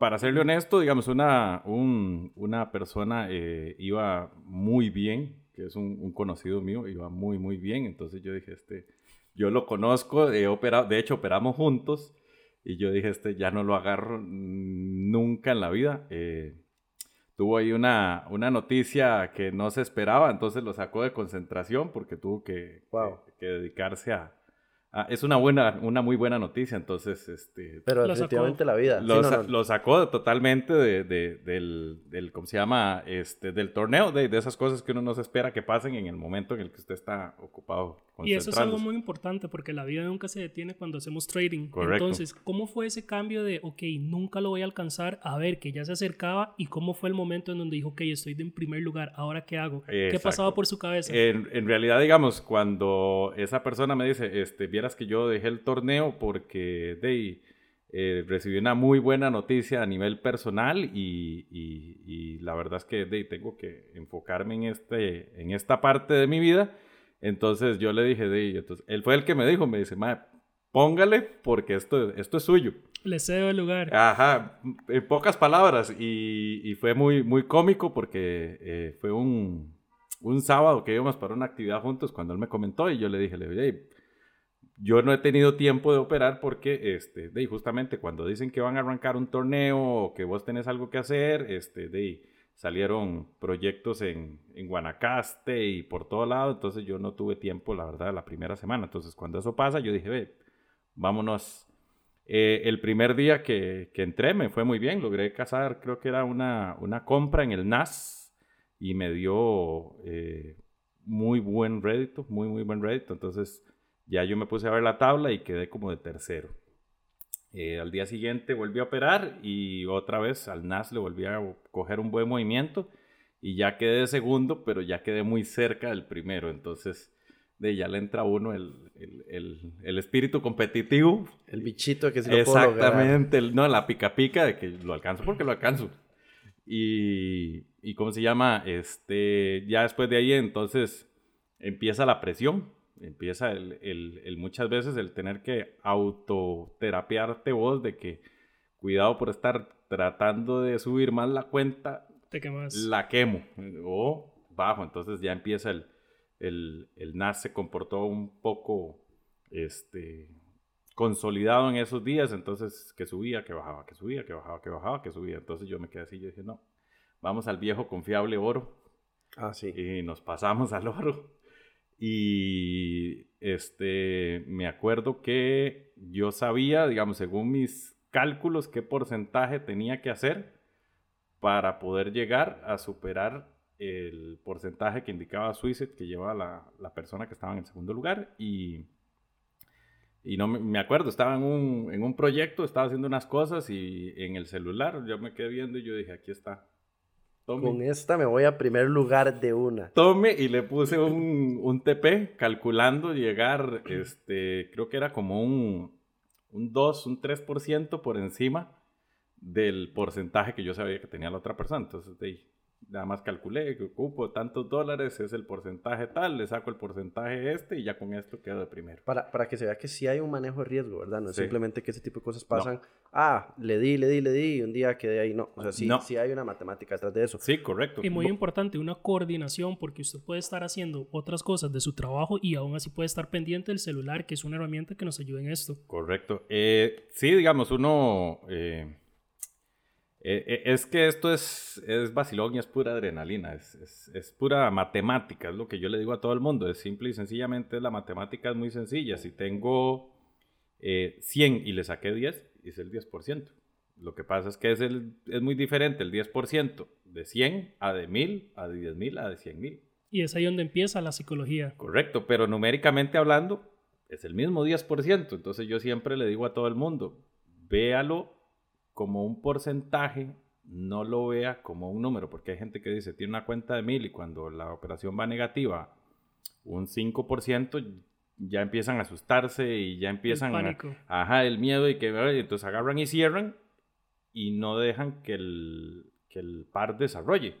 para serle honesto, digamos, una, un, una persona eh, iba muy bien, que es un, un, conocido mío, iba muy, muy bien. Entonces yo dije, este, yo lo conozco, he operado, de hecho operamos juntos, y yo dije, este, ya no lo agarro nunca en la vida. Eh, tuvo ahí una, una noticia que no se esperaba, entonces lo sacó de concentración porque tuvo que, que dedicarse a, Ah, es una buena, una muy buena noticia, entonces, este... Pero definitivamente la vida. Lo, sacó totalmente de, del, del, ¿cómo se llama? Este, del torneo, de, de, esas cosas que uno no se espera que pasen en el momento en el que usted está ocupado. Y eso es algo muy importante porque la vida nunca se detiene cuando hacemos trading. Correcto. Entonces, ¿cómo fue ese cambio de, ok, nunca lo voy a alcanzar, a ver, que ya se acercaba y cómo fue el momento en donde dijo, ok, estoy en primer lugar, ahora qué hago? ¿Qué pasaba por su cabeza? En, en, realidad, digamos, cuando esa persona me dice, este, vieras que yo dejé el torneo porque de, eh, recibí una muy buena noticia a nivel personal y, y, la verdad es que de, tengo que enfocarme en, este, en esta parte de mi vida entonces yo le dije, de, entonces, él fue el que me dijo, me dice, póngale porque esto, esto es suyo. Le cedo el lugar. Ajá, en pocas palabras. Y, y fue muy, muy cómico porque eh, fue un, un, sábado que íbamos para una actividad juntos cuando él me comentó y yo le dije, le dije, yo no he tenido tiempo de operar porque, este, de, justamente cuando dicen que van a arrancar un torneo o que vos tenés algo que hacer, este, de salieron proyectos en, en, Guanacaste y por todo lado, entonces yo no tuve tiempo, la verdad, la primera semana. Entonces cuando eso pasa, yo dije, ve, vámonos. Eh, el primer día que, que, entré me fue muy bien, logré casar, creo que era una, una compra en el NAS y me dio eh, muy buen rédito, muy, muy buen rédito. Entonces ya yo me puse a ver la tabla y quedé como de tercero. Eh, al día siguiente volví a operar y otra vez al NAS le volví a coger un buen movimiento y ya quedé de segundo, pero ya quedé muy cerca del primero. Entonces, de ya le entra uno el, el, el, espíritu competitivo. El bichito que se lo Exactamente, no, la pica pica de que lo alcanzo porque lo alcanzo. Y, y ¿cómo se llama? Este, ya después de ahí, entonces empieza la presión empieza el, el, el, muchas veces el tener que autoterapiarte vos de que cuidado por estar tratando de subir más la cuenta, Te quemas. la quemo o bajo. Entonces ya empieza el, el, el NAS se comportó un poco este, consolidado en esos días. Entonces que subía, que bajaba, que subía, que bajaba, que bajaba, que subía. Entonces yo me quedé así, yo dije, no, vamos al viejo confiable oro. Ah, sí. Y nos pasamos al oro. Y este, me acuerdo que yo sabía, digamos, según mis cálculos, qué porcentaje tenía que hacer para poder llegar a superar el porcentaje que indicaba Suicet que llevaba la, la, persona que estaba en el segundo lugar. Y, y no me, me, acuerdo, estaba en un, en un proyecto, estaba haciendo unas cosas y en el celular yo me quedé viendo y yo dije, aquí está, con esta me voy a primer lugar de una. Tome y le puse un, un TP calculando llegar, este, creo que era como un, un 2, un 3% por encima del porcentaje que yo sabía que tenía la otra persona. Entonces, de ahí, nada más calculé que ocupo tantos dólares, es el porcentaje tal, le saco el porcentaje este y ya con esto quedo de primero. Para, para que se vea que sí hay un manejo de riesgo, ¿verdad? No es simplemente que ese tipo de cosas pasan, ah, le di, le di, le di y un día quedé ahí. No, o sea, sí, sí hay una matemática detrás de eso. Sí, correcto. Y muy importante, una coordinación, porque usted puede estar haciendo otras cosas de su trabajo y aún así puede estar pendiente del celular, que es una herramienta que nos ayuda en esto. Correcto. Eh, sí, digamos, uno... Eh, eh, eh, es que esto es, es vacilón y es pura adrenalina, es, es, es, pura matemática, es lo que yo le digo a todo el mundo, es simple y sencillamente la matemática es muy sencilla. Si tengo eh, 100 y le saqué 10, es el 10%. Lo que pasa es que es, el, es muy diferente el 10% de 100 a de 1000, a de 10.000, a de 100.000. Y es ahí donde empieza la psicología. Correcto, pero numéricamente hablando, es el mismo 10%. Entonces yo siempre le digo a todo el mundo, véalo como un porcentaje, no lo vea como un número, porque hay gente que dice, tiene una cuenta de mil y cuando la operación va negativa, un 5%, ya empiezan a asustarse y ya empiezan el a, ajá, el miedo y que entonces agarran y cierran y no dejan que el, que el par desarrolle.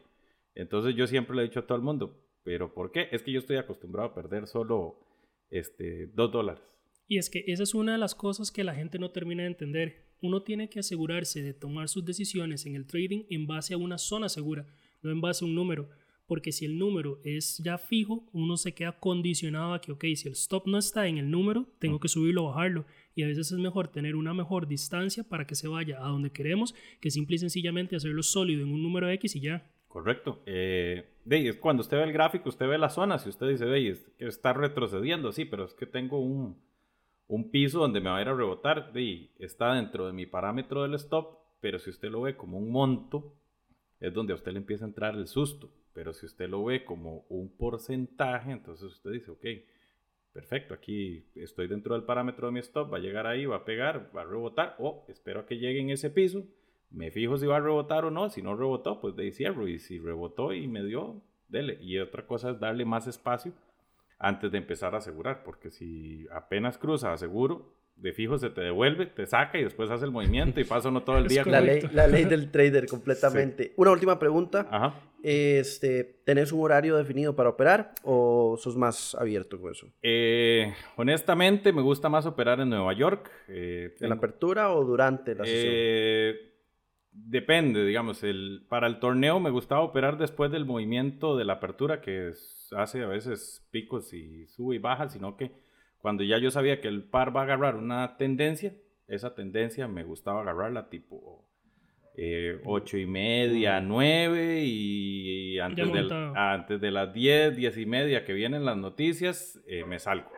Entonces yo siempre le he dicho a todo el mundo, pero ¿por qué? Es que yo estoy acostumbrado a perder solo este, dos dólares. Y es que esa es una de las cosas que la gente no termina de entender. Uno tiene que asegurarse de tomar sus decisiones en el trading en base a una zona segura, no en base a un número. Porque si el número es ya fijo, uno se queda condicionado a que, ok, si el stop no está en el número, tengo que subirlo o bajarlo. Y a veces es mejor tener una mejor distancia para que se vaya a donde queremos que simple y sencillamente hacerlo sólido en un número X y ya. Correcto. Eh, cuando usted ve el gráfico, usted ve las zonas y usted dice, que está retrocediendo, sí, pero es que tengo un, un piso donde me va a ir a rebotar, de, está dentro de mi parámetro del stop, pero si usted lo ve como un monto, es donde a usted le empieza a entrar el susto. Pero si usted lo ve como un porcentaje, entonces usted dice, ok, perfecto, aquí estoy dentro del parámetro de mi stop, va a llegar ahí, va a pegar, va a rebotar, o espero que llegue en ese piso me fijo si va a rebotar o no. Si no rebotó, pues de cierro. Y si rebotó y me dio, dele. Y otra cosa es darle más espacio antes de empezar a asegurar. Porque si apenas cruza aseguro, de fijo se te devuelve, te saca y después hace el movimiento y pasa uno todo el día. la, ley, la ley del trader completamente. Una última pregunta. Ajá. Este, ¿Tenés un horario definido para operar o sos más abierto con eso? Eh, honestamente, me gusta más operar en Nueva York. Eh, ¿En la apertura o durante la sesión? Eh, depende, digamos, el, para el torneo me gustaba operar después del movimiento de la apertura que hace a veces picos y sube y baja, sino que cuando ya yo sabía que el par va a agarrar una tendencia, esa tendencia me gustaba agarrarla tipo eh, ocho y media, 9 y, antes, antes, de las 10, 10 y media que vienen las noticias, eh, me salgo.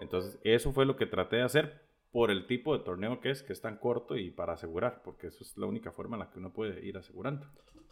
Entonces, eso fue lo que traté de hacer por el tipo de torneo que es, que es tan corto y para asegurar, porque eso es la única forma en la que uno puede ir asegurando.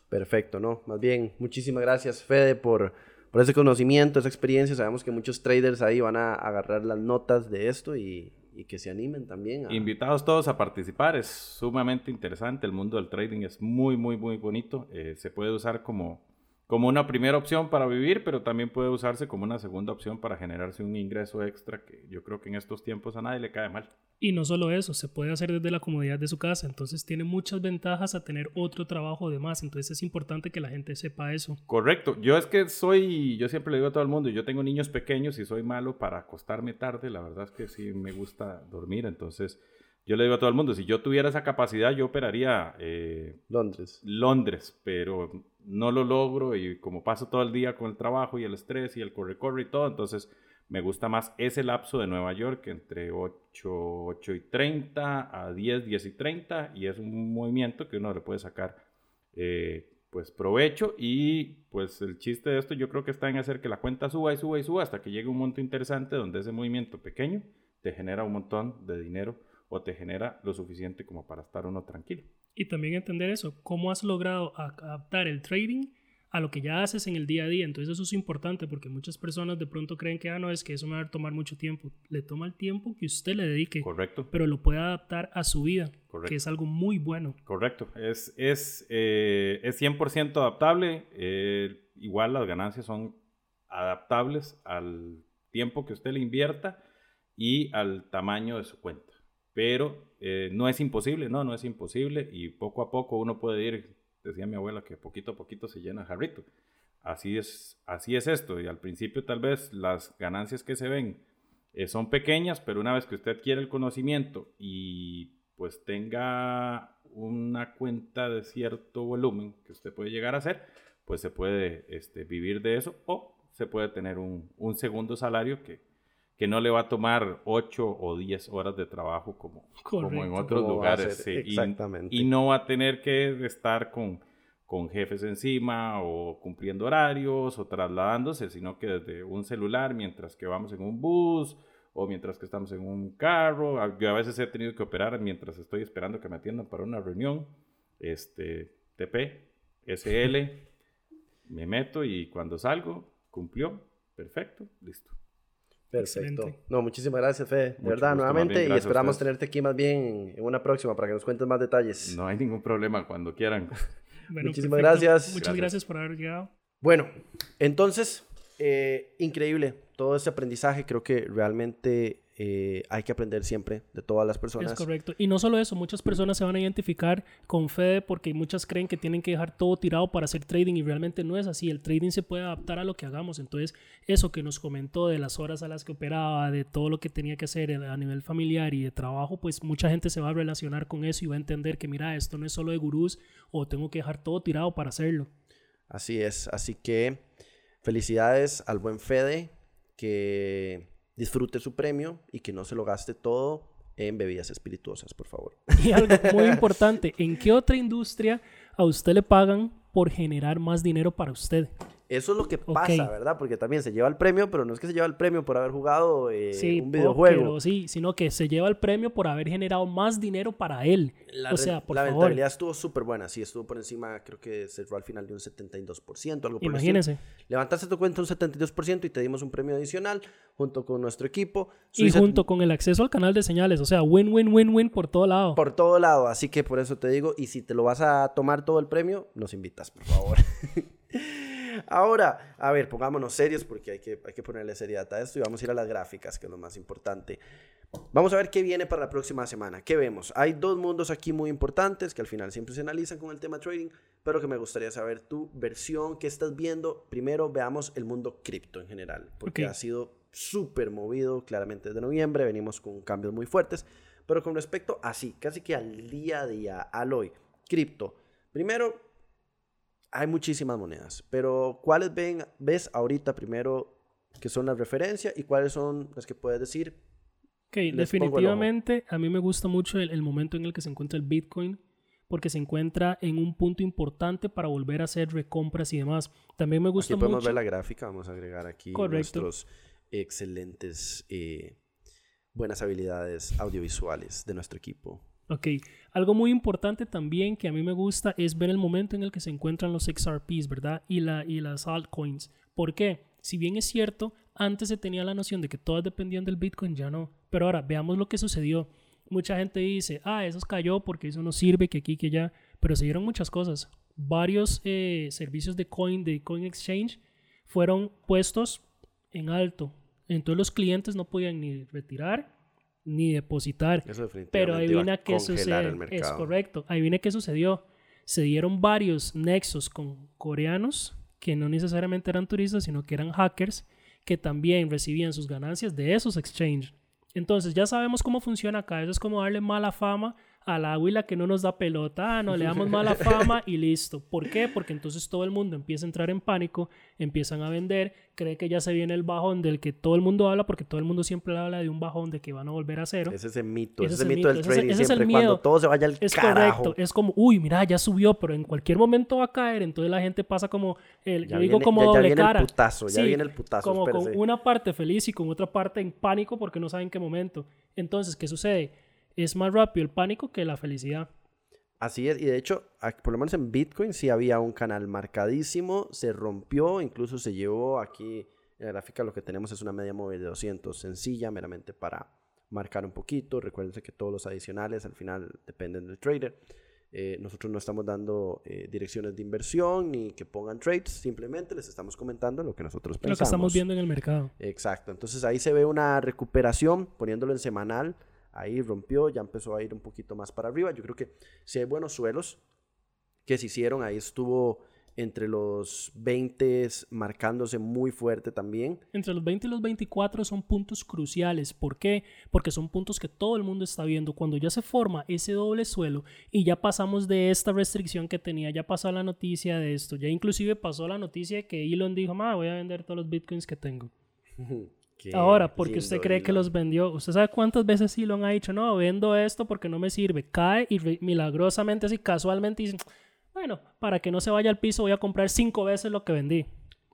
Perfecto, ¿no? Más bien, muchísimas gracias, Fede, por, por ese conocimiento, esa experiencia. Sabemos que muchos traders ahí van a agarrar las notas de esto y, y que se animen también. Invitados todos a participar, es sumamente interesante. El mundo del trading es muy, muy, muy bonito. Eh, se puede usar como como una primera opción para vivir, pero también puede usarse como una segunda opción para generarse un ingreso extra que yo creo que en estos tiempos a nadie le cae mal. Y no solo eso, se puede hacer desde la comodidad de su casa, entonces tiene muchas ventajas a tener otro trabajo de más, entonces es importante que la gente sepa eso. Correcto, yo es que soy, yo siempre le digo a todo el mundo, yo tengo niños pequeños y soy malo para acostarme tarde, la verdad es que sí me gusta dormir, entonces yo le digo a todo el mundo, si yo tuviera esa capacidad, yo operaría eh, Londres. Londres, pero no lo logro y como paso todo el día con el trabajo y el estrés y el corre-corre y todo, entonces me gusta más ese lapso de Nueva York entre 8, 8 y 30 a 10, 10 y 30 y es un movimiento que uno le puede sacar eh, pues provecho y pues el chiste de esto yo creo que está en hacer que la cuenta suba y suba y suba hasta que llegue un monto interesante donde ese movimiento pequeño te genera un montón de dinero o te genera lo suficiente como para estar uno tranquilo. Y también entender eso, cómo has logrado adaptar el trading a lo que ya haces en el día a día. Entonces eso es importante porque muchas personas de pronto creen que, ah, no, es que eso me va a tomar mucho tiempo. Le toma el tiempo que usted le dedique. Correcto. Pero lo puede adaptar a su vida, que es algo muy bueno. Correcto. Es, es, eh, es 100% adaptable. Eh, igual las ganancias son adaptables al tiempo que usted le invierta y al tamaño de su cuenta. Pero eh, no es imposible, no, no es imposible y poco a poco uno puede ir, decía mi abuela, que poquito a poquito se llena el jarrito. Así es, así es esto y al principio tal vez las ganancias que se ven eh, son pequeñas, pero una vez que usted adquiere el conocimiento y pues tenga una cuenta de cierto volumen que usted puede llegar a hacer, pues se puede este, vivir de eso o se puede tener un, un segundo salario que, que no le va a tomar 8 o 10 horas de trabajo como, como en otros lugares. Exactamente. Y, no va a tener que estar con, con jefes encima o cumpliendo horarios o trasladándose, sino que desde un celular mientras que vamos en un bus o mientras que estamos en un carro. Yo a veces he tenido que operar mientras estoy esperando que me atiendan para una reunión. Este, TP, SL, me meto y cuando salgo, cumplió, perfecto, listo. Perfecto. No, muchísimas gracias, Fede. De verdad, nuevamente. y esperamos tenerte aquí más bien en una próxima para que nos cuentes más detalles. No hay ningún problema, cuando quieran. muchísimas gracias. Muchas gracias. por haber llegado. Bueno, entonces, eh, increíble todo ese aprendizaje. Creo que realmente eh, hay que aprender siempre de todas las personas. Es correcto. Y no solo eso, muchas personas se van a identificar con Fede porque muchas creen que tienen que dejar todo tirado para hacer trading y realmente no es así. El trading se puede adaptar a lo que hagamos. Entonces, eso que nos comentó de las horas a las que operaba, de todo lo que tenía que hacer a nivel familiar y de trabajo, pues mucha gente se va a relacionar con eso y va a entender que, mira, esto no es solo de gurús o tengo que dejar todo tirado para hacerlo. Así es. Así que felicidades al buen Fede que disfrute su premio y que no se lo gaste todo en bebidas espirituosas, por favor. Y algo muy importante, ¿en qué otra industria a usted le pagan por generar más dinero para usted? Eso es lo que pasa, ¿verdad? Porque también se lleva el premio, pero no es que se lleva el premio por haber jugado eh, un videojuego. sí, sino que se lleva el premio por haber generado más dinero para él. La, o sea, por la rentabilidad estuvo súper buena. Sí, estuvo por encima, creo que cerró al final de un 72%, algo por Imagínese. Levantaste tu cuenta un 72% y te dimos un premio adicional junto con nuestro equipo. Y junto con el acceso al canal de señales. O sea, win, win, win, win por todo lado. Por todo lado. Así que por eso te digo, y si te lo vas a tomar todo el premio, nos invitas, por favor. Ahora, a ver, pongámonos serios porque hay que, hay que ponerle seriedad a esto y vamos a ir a las gráficas, que es lo más importante. Vamos a ver qué viene para la próxima semana. ¿Qué vemos? Hay dos mundos aquí muy importantes que al final siempre se analizan con el tema trading, pero que me gustaría saber tu versión, qué estás viendo. Primero veamos el mundo cripto en general, porque ha sido súper movido claramente desde noviembre, venimos con cambios muy fuertes, pero con respecto así, casi que al día a día, al hoy, cripto. Primero, hay muchísimas monedas, pero ¿cuáles ven, ves ahorita primero que son las referencias y cuáles son las que puedes decir? Ok, definitivamente a mí me gusta mucho el, momento en el que se encuentra el Bitcoin porque se encuentra en un punto importante para volver a hacer recompras y demás. También me gusta aquí podemos ver la gráfica, vamos a agregar aquí nuestros excelentes, eh, buenas habilidades audiovisuales de nuestro equipo. Ok, algo muy importante también que a mí me gusta es ver el momento en el que se encuentran los XRPs, ¿verdad? Y, la, y las altcoins. ¿Por qué? Si bien es cierto, antes se tenía la noción de que todas dependían del Bitcoin, ya no. Pero ahora, veamos lo que sucedió. Mucha gente dice, ah, eso cayó porque eso no sirve, que aquí, que allá. Pero se dieron muchas cosas. Varios eh, servicios de coin, de coin exchange, fueron puestos en alto. Entonces los clientes no podían ni retirar ni depositar. Pero ahí viene que sucede. Es correcto. Ahí viene que sucedió. Se dieron varios nexos con coreanos que no necesariamente eran turistas, sino que eran hackers que también recibían sus ganancias de esos exchanges. Entonces ya sabemos cómo funciona acá. Eso es como darle mala fama al águila que no nos da pelota, ah, no le damos mala fama y listo. ¿Por qué? Porque entonces todo el mundo empieza a entrar en pánico, empiezan a vender, cree que ya se viene el bajón del que todo el mundo habla, porque todo el mundo siempre habla de un bajón de que van a volver a cero. Ese es el mito, ese, es el mito del trading, ese, siempre cuando todo se vaya al es carajo. correcto, es como, uy, mira, ya subió, pero en cualquier momento va a caer, entonces la gente pasa como, el, yo digo como ya, doble viene cara. El putazo, ya viene el putazo, Como con una parte feliz y con otra parte en pánico porque no saben qué momento. Entonces, ¿qué sucede? Es más rápido el pánico que la felicidad. Así es, y de hecho, por lo menos en Bitcoin sí había un canal marcadísimo, se rompió, incluso se llevó aquí en la gráfica lo que tenemos es una media móvil de 200, sencilla, meramente para marcar un poquito. Recuerden que todos los adicionales al final dependen del trader. Eh, nosotros no estamos dando eh, direcciones de inversión ni que pongan trades, simplemente les estamos comentando lo que nosotros pensamos. Lo que estamos viendo en el mercado. Exacto, entonces ahí se ve una recuperación poniéndolo en semanal ahí rompió, ya empezó a ir un poquito más para arriba. Yo creo que si hay buenos suelos que se hicieron, ahí estuvo entre los 20 marcándose muy fuerte también. Entre los 20 y los 24 son puntos cruciales. ¿Por qué? Porque son puntos que todo el mundo está viendo. Cuando ya se forma ese doble suelo y ya pasamos de esta restricción que tenía, ya pasó la noticia de esto, ya inclusive pasó la noticia que Elon dijo, voy a vender todos los bitcoins que tengo. Ahora, porque usted cree que los vendió. ¿Usted sabe cuántas veces Elon ha dicho, no, vendo esto porque no me sirve? Cae y milagrosamente, así casualmente dice, bueno, para que no se vaya al piso voy a comprar cinco veces lo que vendí.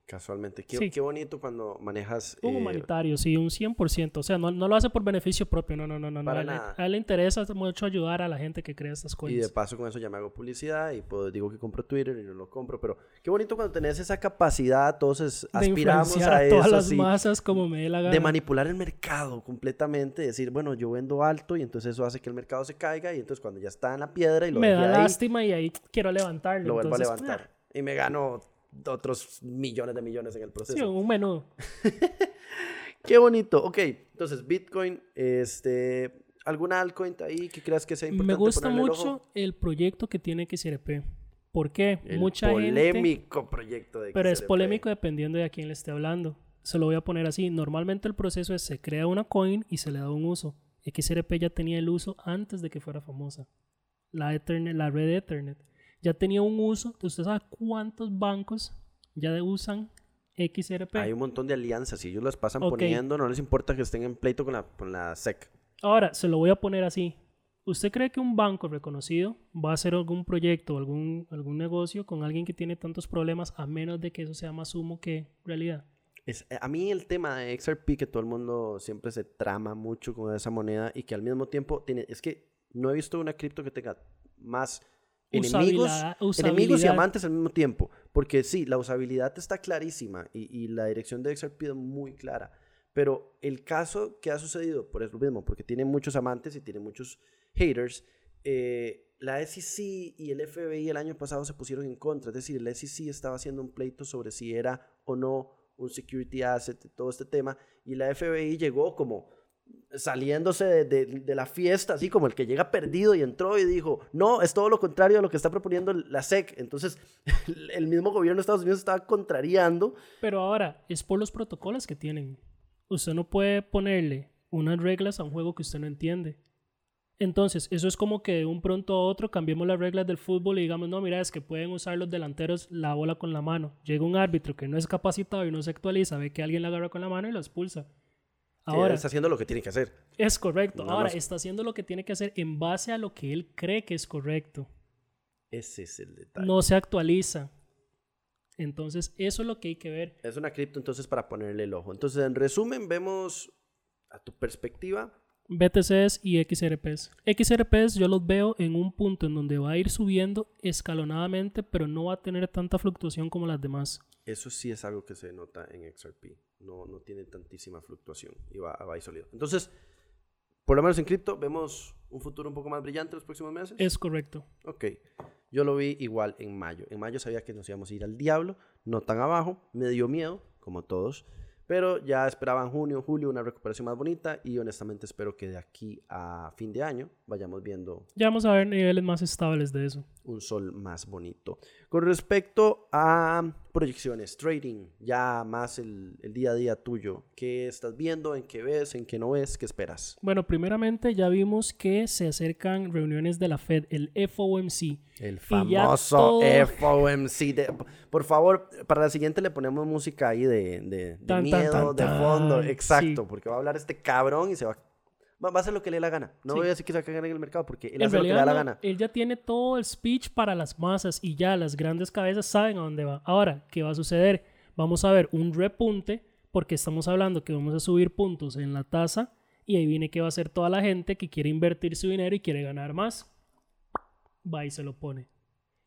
Casualmente. Qué, qué bonito cuando manejas... Un eh, humanitario, sí, un 100%. O sea, no, no, lo hace por beneficio propio, no, no, no. no, Para A, él, le interesa mucho ayudar a la gente que crea estas cosas. Y de paso con eso ya me hago publicidad y puedo, digo que compro Twitter y no lo compro. Pero qué bonito cuando tenés esa capacidad, entonces aspiramos a, a todas eso. las masas como me dé la gana. De manipular el mercado completamente. Decir, bueno, yo vendo alto y entonces eso hace que el mercado se caiga y entonces cuando ya está en la piedra y lo Me da lástima y ahí quiero levantarlo. Lo vuelvo a levantar. Y me gano otros millones de millones en el proceso. Sí, un menú. Qué bonito. Ok, entonces Bitcoin, este, ¿alguna altcoin ahí que creas que sea importante? Me gusta el mucho el proyecto que tiene XRP. ¿Por qué? El Mucha gente... polémico proyecto de Pero es XRP. polémico dependiendo de a quién le esté hablando. Se lo voy a poner así. Normalmente el proceso es se crea una coin y se le da un uso. XRP ya tenía el uso antes de que fuera famosa. La, Ethernet, la red Ethernet. Ya tenía un uso. ¿Usted sabe cuántos bancos ya usan XRP? Hay un montón de alianzas y ellos las pasan poniendo, no les importa que estén en pleito con la, con la SEC. Ahora, se lo voy a poner así. ¿Usted cree que un banco reconocido va a hacer algún proyecto o algún, algún negocio con alguien que tiene tantos problemas a menos de que eso sea más humo que realidad? Es, eh, a mí el tema de XRP, que todo el mundo siempre se trama mucho con esa moneda y que al mismo tiempo tiene, es que no he visto una cripto que tenga más enemigos, enemigos y amantes al mismo tiempo. Porque sí, la usabilidad está clarísima y, y la dirección de XRP muy clara. Pero el caso que ha sucedido, por eso mismo, porque tiene muchos amantes y tiene muchos haters, eh, la SEC y el FBI el año pasado se pusieron en contra. Es decir, el SEC estaba haciendo un pleito sobre si era o no un security asset, todo este tema, y la FBI llegó como saliéndose de, la fiesta, así como el que llega perdido y entró y dijo, no, es todo lo contrario a lo que está proponiendo la SEC. Entonces, el mismo gobierno de Estados Unidos estaba contrariando. Pero ahora, es por los protocolos que tienen. Usted no puede ponerle unas reglas a un juego que usted no entiende. Entonces, eso es como que de un pronto a otro cambiemos las reglas del fútbol y digamos, no, mira, es que pueden usar los delanteros la bola con la mano. Llega un árbitro que no es capacitado y no se actualiza, ve que alguien la agarra con la mano y lo expulsa. Ahora, está haciendo lo que tiene que hacer. es correcto. No Ahora, está haciendo lo que tiene que hacer en base a lo que él cree que es correcto. Ese es el detalle. No se actualiza. Entonces, eso es lo que hay que ver. Es una cripto entonces para ponerle el ojo. Entonces, en resumen, vemos a tu perspectiva. BTCs y XRPs. XRPs yo los veo en un punto en donde va a ir subiendo escalonadamente, pero no va a tener tanta fluctuación como las demás. Eso sí es algo que se nota en XRP. No, no tiene tantísima fluctuación y va, va ahí sólido. Entonces, por lo menos en cripto, vemos un futuro un poco más brillante los próximos meses. Es correcto. Ok. Yo lo vi igual en mayo. En mayo sabía que nos íbamos a ir al diablo, no tan abajo. Me dio miedo, como todos. Pero ya esperaba en junio, julio una recuperación más bonita y honestamente espero que de aquí a fin de año vayamos viendo Ya vamos a ver niveles más estables de eso. un sol más bonito. Con respecto a proyecciones, trading, ya más el, el día a día tuyo, ¿qué estás viendo? ¿En qué ves? ¿En qué no ves? ¿Qué esperas? Bueno, primeramente ya vimos que se acercan reuniones de la Fed, el FOMC. El famoso todo- FOMC. de- por favor, para la siguiente le ponemos música ahí de, de- de Tan, tan, miedo, tan, de fondo. Exacto, Sí. porque va a hablar este cabrón y se va, va, va a hacer lo que le dé la gana. No Sí. voy a decir que se va a cagar en el mercado porque él En hace lo que le da la gana. él ya tiene todo el speech para las masas y ya las grandes cabezas saben a dónde va. Ahora, ¿qué va a suceder? Vamos a ver un repunte porque estamos hablando que vamos a subir puntos en la tasa y ahí viene que va a ser toda la gente que quiere invertir su dinero y quiere ganar más. Va y se lo pone.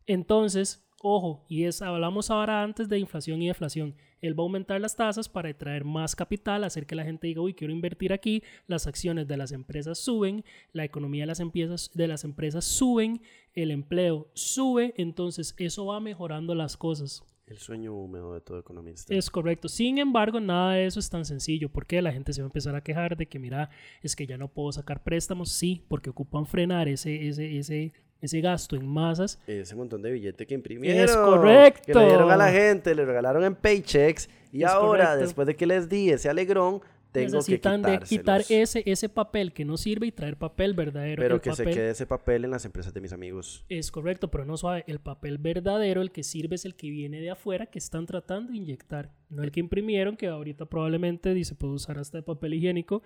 Entonces, ojo, y es, hablamos ahora antes de inflación y deflación. Él va a aumentar las tasas para traer más capital, hacer que la gente diga, uy, quiero invertir aquí, las acciones de las empresas suben, la economía de las empresas, de las empresas suben, el empleo sube, entonces eso va mejorando las cosas. El sueño húmedo de todo economista. Es correcto. Sin embargo, nada de eso es tan sencillo. porque La gente se va a empezar a quejar de que, mira, es que ya no puedo sacar préstamos. Sí, porque ocupan frenar ese, ese, ese, ese gasto en masas. Ese montón de billete que imprimieron. correcto. Que le dieron a la gente, le regalaron en paychecks. Y Es ahora, correcto. después de que les di ese alegrón, tengo que Necesitan de quitar ese, ese papel que no sirve y traer papel verdadero. Pero El que se papel- quede ese papel en las empresas de mis amigos. Es correcto, pero no suave. El papel verdadero, el que sirve, es el que viene de afuera, que están tratando de inyectar. No el que imprimieron, que ahorita probablemente dice puede usar hasta de papel higiénico.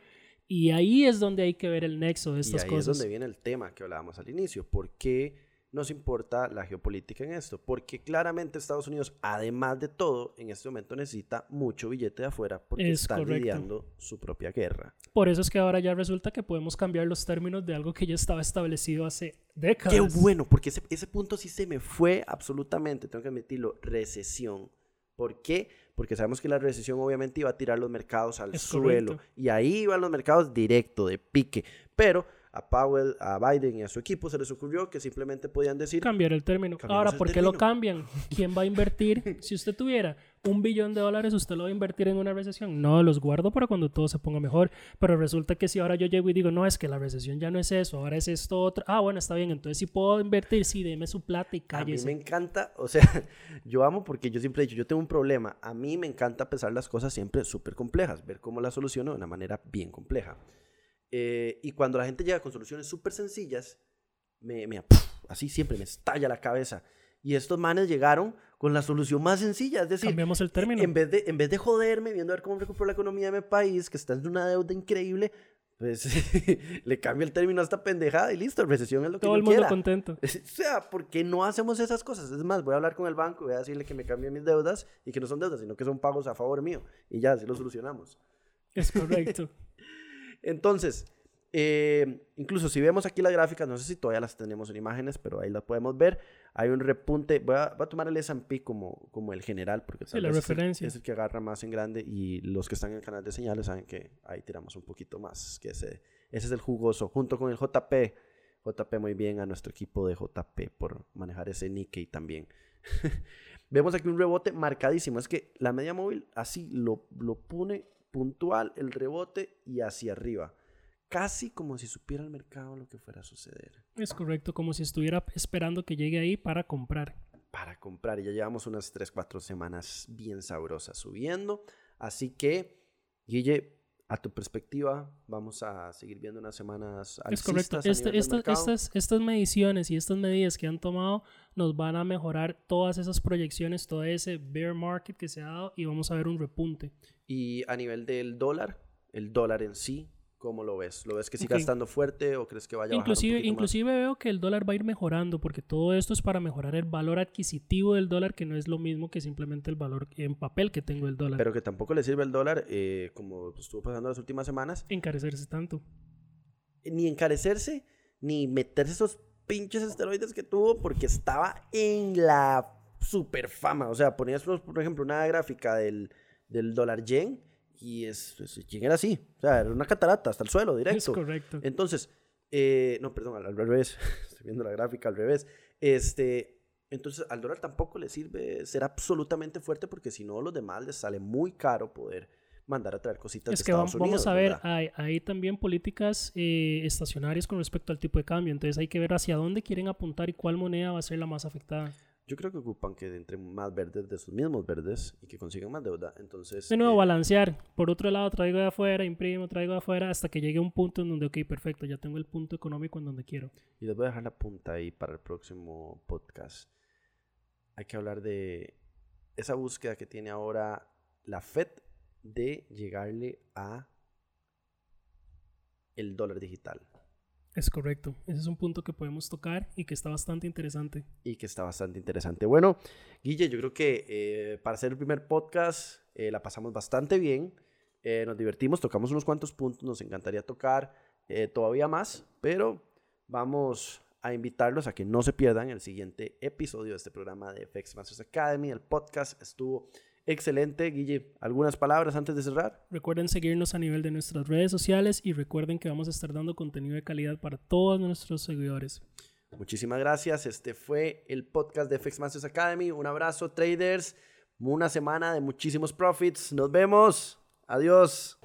Y ahí es donde hay que ver el nexo de Y estas ahí cosas. es donde viene el tema que hablábamos al inicio. ¿Por qué nos importa la geopolítica en esto? Porque claramente Estados Unidos, además de todo, en este momento necesita mucho billete de afuera porque Es está correcto. lidiando su propia guerra. Por eso es que ahora ya resulta que podemos cambiar los términos de algo que ya estaba establecido hace décadas. Qué bueno, porque ese, ese punto sí se me fue absolutamente, tengo que admitirlo, recesión. ¿Por qué? Porque sabemos que la recesión obviamente iba a tirar los mercados al Es suelo correcto. y ahí iban los mercados directo, de pique. Pero a Powell, a Biden y a su equipo se les ocurrió que simplemente podían decir... Cambiar el término. Ahora, ¿por qué lo término. cambian? ¿Quién va a invertir? si usted tuviera un billón de dólares, ¿usted lo va a invertir en una recesión? No, los guardo para cuando todo se ponga mejor. Pero resulta que si ahora yo llego y digo, no, es que la recesión ya no es eso, ahora es esto otro. Ah, bueno, está bien, entonces si puedo invertir, sí, deme su plata y A mí cállese. me encanta, o sea, yo amo porque yo siempre he dicho, yo tengo un problema. A mí me encanta pensar las cosas siempre súper complejas, ver cómo las soluciono de una manera bien compleja. Eh, y cuando la gente llega con soluciones súper sencillas, me, me- ¡puf! así siempre me estalla la cabeza. Y estos manes llegaron con la solución más sencilla, es decir, Cambiamos el término. en vez, de, en vez de joderme viendo a ver cómo recupero la economía de mi país, que está en una deuda increíble, pues le cambio el término a esta pendejada y listo, recesión es lo que Todo yo el mundo quiera. contento. O sea, ¿por qué no hacemos esas cosas? Es más, voy a hablar con el banco, voy a decirle que me cambie mis deudas y que no son deudas, sino que son pagos a favor mío. Y ya, así lo solucionamos. Es correcto. Entonces, eh, incluso si vemos aquí las gráficas, no sé si todavía las tenemos en imágenes, pero ahí las podemos ver. Hay un repunte. Voy a, voy a tomar el S&P como, como el general, porque Sí, tal la vez es el- referencia. Es, el, que agarra más en grande y los que están en el canal de señales saben que ahí tiramos un poquito más. Que ese, ese es el jugoso, junto con el JP. JP muy bien a nuestro equipo de JP por manejar ese Nikkei también. Vemos aquí un rebote marcadísimo. Es que la media móvil así lo, lo pone puntual el rebote y hacia arriba. Casi como si supiera el mercado lo que fuera a suceder. Es correcto, como si estuviera esperando que llegue ahí para comprar. Para comprar. Y ya llevamos unas 3, 4 semanas bien sabrosas subiendo. Así que, Guille, a tu perspectiva, vamos a seguir viendo unas semanas Es correcto. Este- esta- estas, estas mediciones y estas medidas que han tomado nos van a mejorar todas esas proyecciones, todo ese bear market que se ha dado y vamos a ver un repunte. Y a nivel del dólar, el dólar en sí, ¿cómo lo ves? ¿Lo ves que siga Ok. estando fuerte o crees que vaya a Inclusive, más? inclusive veo que el dólar va a ir mejorando porque todo esto es para mejorar el valor adquisitivo del dólar, que no es lo mismo que simplemente el valor en papel que tengo el dólar. Pero que tampoco le sirve el dólar, eh, como estuvo pasando las últimas semanas, encarecerse tanto. ni encarecerse, ni meterse esos pinches esteroides que tuvo, porque estaba en la super fama. O sea, ponías, por por ejemplo, una gráfica del, del dólar yen y es, es- era así. O sea, era una catarata hasta el suelo, Es directo. correcto. Entonces, eh, no, perdón, al, al revés. Estoy viendo la gráfica al revés. Este, entonces, al dólar tampoco le sirve ser absolutamente fuerte porque si no, los demás les sale muy caro poder mandar a traer cositas Es de que Estados vamos Unidos. a ver, hay también políticas eh, estacionarias con respecto al tipo de cambio, entonces hay que ver hacia dónde quieren apuntar y cuál moneda va a ser la más afectada. Yo creo que ocupan que entre más verdes de sus mismos verdes y que consigan más deuda. Entonces, De nuevo, eh, balancear. Por otro lado, traigo de afuera, imprimo, traigo de afuera, hasta que llegue un punto en donde, ok, perfecto, ya tengo el punto económico en donde quiero. y les voy a dejar la punta ahí para el próximo podcast. Hay que hablar de esa búsqueda que tiene ahora la Fed de llegarle a el dólar digital Es correcto. Ese es un punto que podemos tocar y que está bastante interesante. y que está bastante interesante. Bueno, Guille, yo creo que eh, para hacer el primer podcast eh, la pasamos bastante bien, eh, nos divertimos, tocamos unos cuantos puntos, nos encantaría tocar eh, todavía más, pero vamos a invitarlos a que no se pierdan el siguiente episodio de este programa de FX Masters Academy. El podcast estuvo excelente. Guille, ¿algunas palabras antes de cerrar? Recuerden seguirnos a nivel de nuestras redes sociales y recuerden que vamos a estar dando contenido de calidad para todos nuestros seguidores. Muchísimas gracias. Este fue el podcast de FX Masters Academy. Un abrazo, traders. Una semana de muchísimos profits. Nos vemos. Adiós.